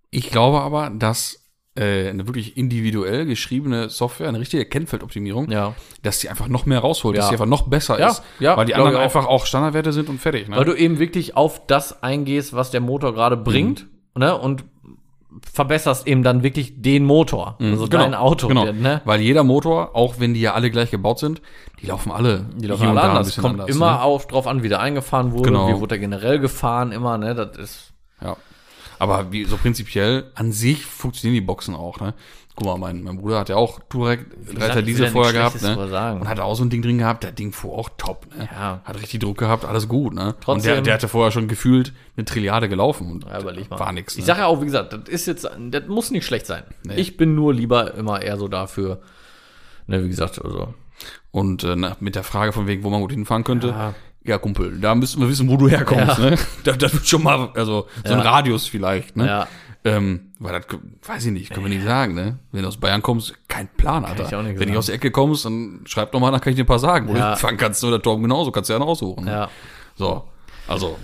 Ich glaube aber, dass äh, eine wirklich individuell geschriebene Software, eine richtige Kennfeldoptimierung, Ja. dass die einfach noch mehr rausholt, dass Ja. die einfach noch besser Ja, ist. ja, weil die anderen auch. einfach auch Standardwerte sind und fertig. Ne? Weil du eben wirklich auf das eingehst, was der Motor gerade bringt, Mhm. ne? Und verbesserst eben dann wirklich den Motor. Also dein Auto. Genau. der, ne? Weil jeder Motor, auch wenn die ja alle gleich gebaut sind, die laufen alle. Die laufen alle anders. bisschen Kommt anders, immer ne? auch drauf an, wie der eingefahren wurde, Genau. wie wurde er generell gefahren, immer, ne? Das ist. Aber wie, so prinzipiell, an sich funktionieren die Boxen auch, ne? Guck mal, mein, mein Bruder hat ja auch Touareg gesagt, 3 ich will Diesel vorher gehabt, ne? sagen. Und hat auch so ein Ding drin gehabt, der Ding fuhr auch top, ne? Ja. Hat richtig Druck gehabt, alles gut, ne? und Trotzdem- der, der hatte vorher schon gefühlt eine Trilliarde gelaufen und Ja, war nix. Ne? Ich sage ja auch, wie gesagt, das ist jetzt, das muss nicht schlecht sein. Ich bin nur lieber immer eher so dafür, ne, wie gesagt, also. Und äh, mit der Frage von wegen, wo man gut hinfahren könnte. Ja. Ja, Kumpel, da müssen wir wissen, wo du herkommst, Ja. ne? Da, das wird schon mal, also so ein Ja. Radius vielleicht, ne? Ja. Ähm, weil das, weiß ich nicht, können wir nicht sagen, ne? Wenn du aus Bayern kommst, kein Plan, Alter. ich Wenn sagen. du aus der Ecke kommst, dann schreib doch mal, dann kann ich dir ein paar sagen. Wo Ja. du hinfahren kannst, oder Torben genauso, kannst du ja noch aussuchen. Ne? Ja. So, also,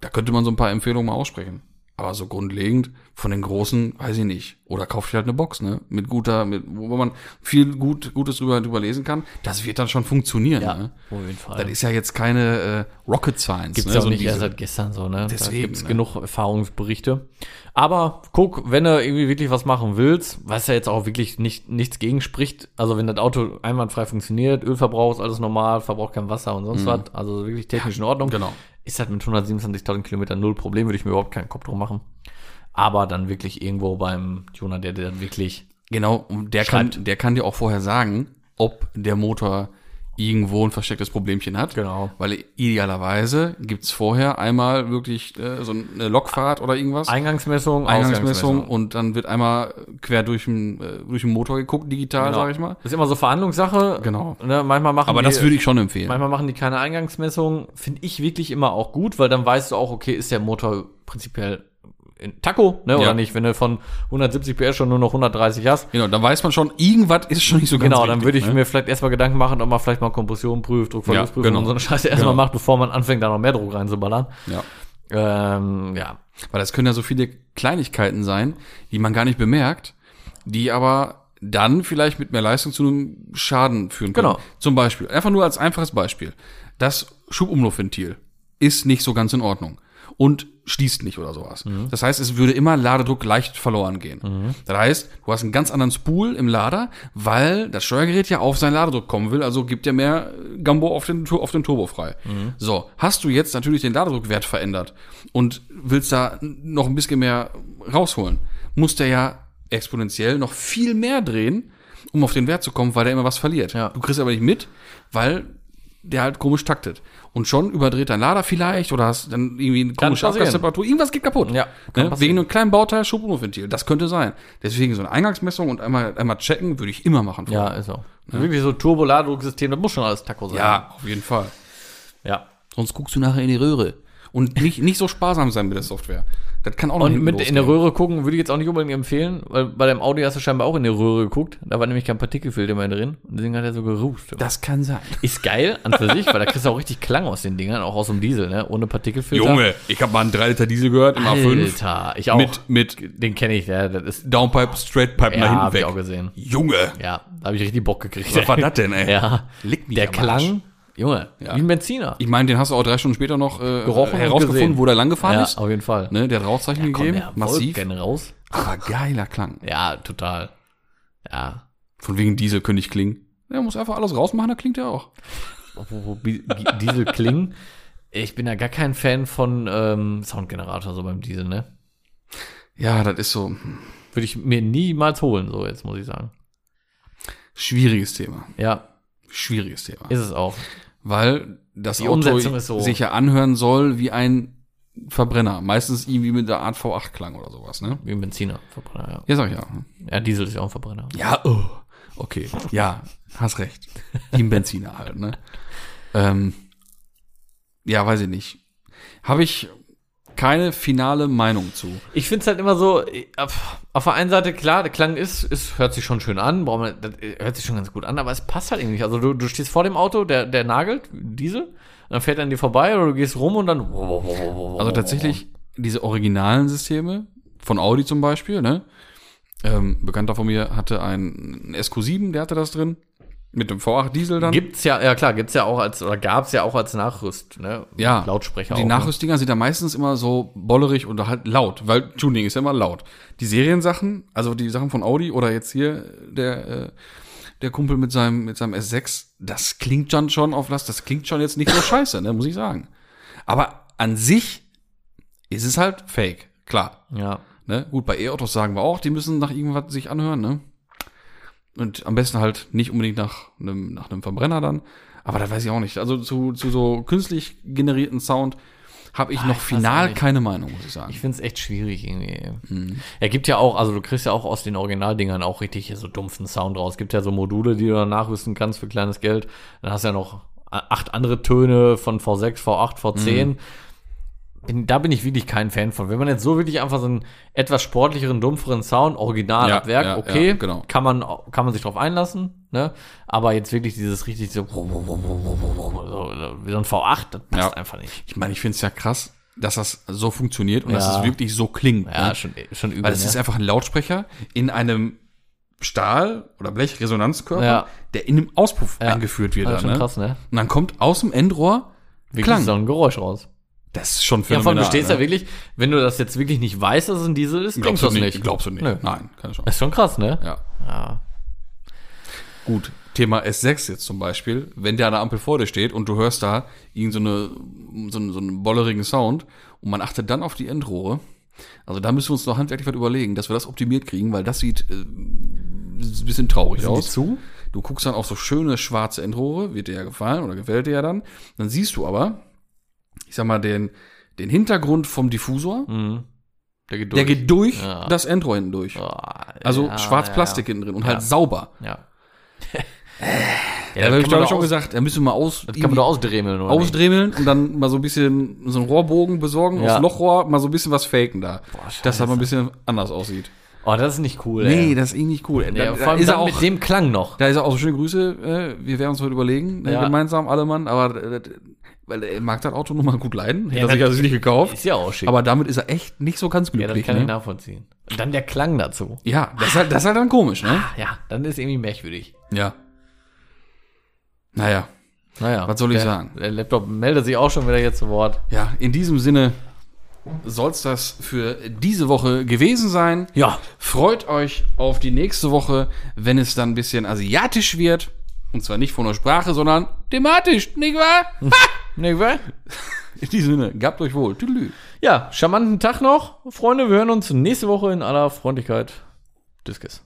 da könnte man so ein paar Empfehlungen mal aussprechen. Aber so grundlegend von den großen, weiß ich nicht. Oder kauft ihr halt eine Box, ne? Mit guter, mit, wo man viel gut, Gutes drüber, drüber lesen kann. Das wird dann schon funktionieren, ne? auf jeden Fall. Das ist ja jetzt keine äh, Rocket Science. Gibt's ne? auch nicht diese- erst seit gestern so, ne? Deswegen, da gibt's ne? genug Erfahrungsberichte. Aber guck, wenn du irgendwie wirklich was machen willst, was ja jetzt auch wirklich nicht, nichts gegen spricht, also wenn das Auto einwandfrei funktioniert, Ölverbrauch ist alles normal, verbraucht kein Wasser und sonst was, also wirklich technisch in Ordnung. genau. Ist halt mit 127.000 Kilometern null Problem, würde ich mir überhaupt keinen Kopf drum machen. Aber dann wirklich irgendwo beim Tuner, der, der dann wirklich Genau, der kann, der kann dir auch vorher sagen, ob der Motor irgendwo ein verstecktes Problemchen hat. Genau. Weil idealerweise gibt's vorher einmal wirklich äh, so eine Lokfahrt oder irgendwas. Eingangsmessung, Eingangsmessung und dann wird einmal quer durch den, äh, durch den Motor geguckt, digital, Genau. sag ich mal. Das ist immer so Verhandlungssache. Genau. Ne, manchmal machen Aber die, das würde ich schon empfehlen. Manchmal machen die keine Eingangsmessung. Finde ich wirklich immer auch gut, weil dann weißt du auch, okay, ist der Motor prinzipiell in Taco, ne, Ja. oder nicht? Wenn du von 170 PS schon nur noch 130 hast. Genau, dann weiß man schon, irgendwas ist schon nicht so ganz Genau, dann richtig, würde ich ne? mir vielleicht erstmal Gedanken machen, ob man vielleicht mal Kompression prüft, Druckverlustprüfung Ja, genau. und so eine Scheiße erstmal Genau. macht, bevor man anfängt, da noch mehr Druck reinzuballern. Ja. Ähm, ja. Weil das können ja so viele Kleinigkeiten sein, die man gar nicht bemerkt, die aber dann vielleicht mit mehr Leistung zu einem Schaden führen können. Genau. Zum Beispiel, einfach nur als einfaches Beispiel. Das Schubumlaufventil ist nicht so ganz in Ordnung und schließt nicht oder sowas. Das heißt, es würde immer Ladedruck leicht verloren gehen. Das heißt, du hast einen ganz anderen Spool im Lader, weil das Steuergerät ja auf seinen Ladedruck kommen will, also gibt ja mehr Gambo auf den, auf den Turbo frei. So, hast du jetzt natürlich den Ladedruckwert verändert und willst da noch ein bisschen mehr rausholen, muss der ja exponentiell noch viel mehr drehen, um auf den Wert zu kommen, weil der immer was verliert. Ja. Du kriegst aber nicht mit, weil der halt komisch taktet. Und schon überdreht dein Lader vielleicht oder hast dann irgendwie eine komische. Abgastemperatur. Irgendwas geht kaputt. Ja, ne? Wegen einem kleinen Bauteil Schubumlaufventil. Das könnte sein. Deswegen so eine Eingangsmessung und einmal, einmal checken würde ich immer machen. Ja, ist auch. Wirklich so Turbo-Ladedrucksystem, das muss schon alles Taco sein. ja, auf jeden Fall. Ja. Sonst guckst du nachher in die Röhre. Und nicht, nicht so sparsam sein mit der Software. Das kann auch noch Und mit in der losgehen. Röhre gucken würde ich jetzt auch nicht unbedingt empfehlen, weil bei dem Audi hast du scheinbar auch in die Röhre geguckt. Da war nämlich kein Partikelfilter mehr drin. Und deswegen hat er so geruft. Das kann sein. Ist geil an für sich, weil da kriegst du auch richtig Klang aus den Dingern, auch aus dem Diesel, ne? Ohne Partikelfilter. ich habe mal einen 3 Liter Diesel gehört im A5. Alter, ich auch. Mit, mit den kenne ich, der, das ist, Downpipe, Straightpipe ja, nach hab hinten ich weg. auch gesehen. Junge, Ja, da habe ich richtig Bock gekriegt. was war das denn, ey? Ja, Lick mich der am Klang, Junge, Ja. wie ein Benziner. Ich meine, den hast du auch drei Stunden später noch äh, Gerochen und herausgefunden, wo der lang gefahren ja, ist. auf jeden Fall. Ne, der hat Rauchzeichen Komm, gegeben, der massiv. gerne raus. Aber geiler Klang. Ja, total. Ja. Von wegen Diesel könnte ich klingen. Der muss einfach alles rausmachen, da klingt er auch. Diesel klingen. Ich bin ja gar kein Fan von ähm, Soundgenerator so beim Diesel, ne? Ja, das ist so Würde ich mir niemals holen, so jetzt muss ich sagen. schwieriges Thema. Ja, Schwieriges Thema. ist es auch. Weil das Die Auto so. sich ja anhören soll wie ein Verbrenner. Meistens irgendwie mit der Art V8-Klang oder sowas, ne? Wie ein Benziner, Verbrenner, ja. Ja, sag ich ja. Ja, Diesel ist ja auch ein Verbrenner. Ja, oh. okay. Ja, hast recht. Wie ein Benziner halt, ne? Ähm, ja, weiß ich nicht. Habe ich keine finale Meinung zu. Ich finde es halt immer so, ich- auf, auf der einen Seite, klar, der Klang ist, ist, hört sich schon schön an, man, das äh, hört sich schon ganz gut an, aber es passt halt irgendwie nicht. Also du, du stehst vor dem Auto, der, der nagelt, Diesel, dann fährt er an dir vorbei oder du gehst rum und dann. Also tatsächlich diese originalen Systeme von Audi zum Beispiel, ne? Ähm, Bekannter von mir hatte einen SQ7, der hatte das drin. Mit dem V8 Diesel dann. Gibt's ja, ja klar, gibt's ja auch als, oder gab's ja auch als Nachrüst, ne? Ja. Lautsprecher Die auch. ne? Nachrüstdinger sind ja meistens immer so bollerig und halt laut, weil Tuning ist ja immer laut. Die Seriensachen, also die Sachen von Audi oder jetzt hier der, äh, der Kumpel mit seinem, mit seinem S6, das klingt dann schon auf Last, das klingt schon jetzt nicht so scheiße, ne, muss ich sagen. Aber an sich ist es halt fake, klar. Ne? Ja. Ne? Gut, bei E-Autos sagen wir auch, die müssen nach irgendwas sich anhören, ne? Und am besten halt nicht unbedingt nach einem, nach einem Verbrenner dann. Aber da weiß ich auch nicht. Also zu, zu so künstlich generierten Sound habe ich Ah, noch ich final keine Meinung, muss ich sagen. Ich find's echt schwierig irgendwie. Mhm. Er gibt ja auch, also du kriegst ja auch aus den Originaldingern auch richtig so dumpfen Sound raus. Es gibt ja so Module, die du dann nachrüsten kannst für kleines Geld. Dann hast du ja noch acht andere Töne von V6, V8, V10. Mhm. Bin, da bin ich wirklich kein Fan von. Wenn man jetzt so wirklich einfach so einen etwas sportlicheren, dumpferen Sound, original Ja, Werk, ja, okay, ja, genau. kann man kann man sich drauf einlassen, ne? Aber jetzt wirklich dieses richtig so, so wie so ein V8, das passt Ja. einfach nicht. Ich meine, ich finde es ja krass. dass das so funktioniert und dass es wirklich so klingt. Ja, ne? schon, schon übel. Weil es ne? ist einfach ein Lautsprecher in einem Stahl- oder Blechresonanzkörper, der in einem Auspuff eingeführt wird. ja, dann, schon ne? krass, ne? Und dann kommt aus dem Endrohr Wirklich Klang. so ein Geräusch raus. Das ist schon Ja, phänomenal. du stehst ja ne? wirklich, wenn du das jetzt wirklich nicht weißt, dass es ein Diesel ist, Glaubst du nicht? nicht. Glaubst du nicht? Nö. Nein, keine Chance. Das ist schon krass, ne? Ja. Ja. Gut, Thema S6 jetzt zum Beispiel. Wenn der an der Ampel vor dir steht und du hörst da irgend so, eine, so, einen, so einen bollerigen Sound und man achtet dann auf die Endrohre. Also da müssen wir uns noch handwerklich was überlegen, dass wir das optimiert kriegen, weil das sieht äh, ein bisschen traurig Sind die aus. zu? Du guckst dann auf so schöne schwarze Endrohre, wird dir ja gefallen oder gefällt dir ja dann. Dann siehst du aber, ich sag mal, den, den Hintergrund vom Diffusor. Mhm. Der geht Der geht durch Ja. das Endrohr hinten durch. Oh, Also ja, schwarz ja, Plastik hinten drin und Ja. halt sauber. Ja. Ja, da habe ich glaube schon gesagt, da müssen wir mal aus, Das kann man doch ausdremeln, oder? nicht? ausdremeln und dann mal so ein bisschen so einen Rohrbogen besorgen, Ja. aus Lochrohr, mal so ein bisschen was faken da. Boah, dass das mal ein bisschen anders aussieht. Oh, das ist nicht cool, Nee, ey. das ist eh nicht cool. Ja, da, vor allem ist er auch, mit dem Klang noch. da ist er auch so schöne Grüße, äh, wir werden uns heute überlegen, äh, Ja. gemeinsam alle Mann, aber äh, weil er mag das Auto nun mal gut leiden, hätte Ja, er sich also nicht gekauft, Ist ja auch schick. aber damit ist er echt nicht so ganz ja, das glücklich. kann ich ne? nachvollziehen. Und dann der Klang dazu. Ja, das ist halt, das ist halt dann komisch, ne? Ja, dann ist irgendwie merkwürdig. Ja. Naja, Naja. Was soll ich der, sagen? Der Laptop meldet sich auch schon wieder jetzt zu Wort. ja, in diesem Sinne soll's das für diese Woche gewesen sein. Ja. Freut euch auf die nächste Woche, wenn es dann ein bisschen asiatisch wird. Und zwar nicht von der Sprache, sondern thematisch, nicht wahr? Nee, wa? In diesem Sinne, gabt euch wohl. Tüdelü. Ja, charmanten Tag noch, Freunde. Wir hören uns nächste Woche in aller Freundlichkeit. Discus.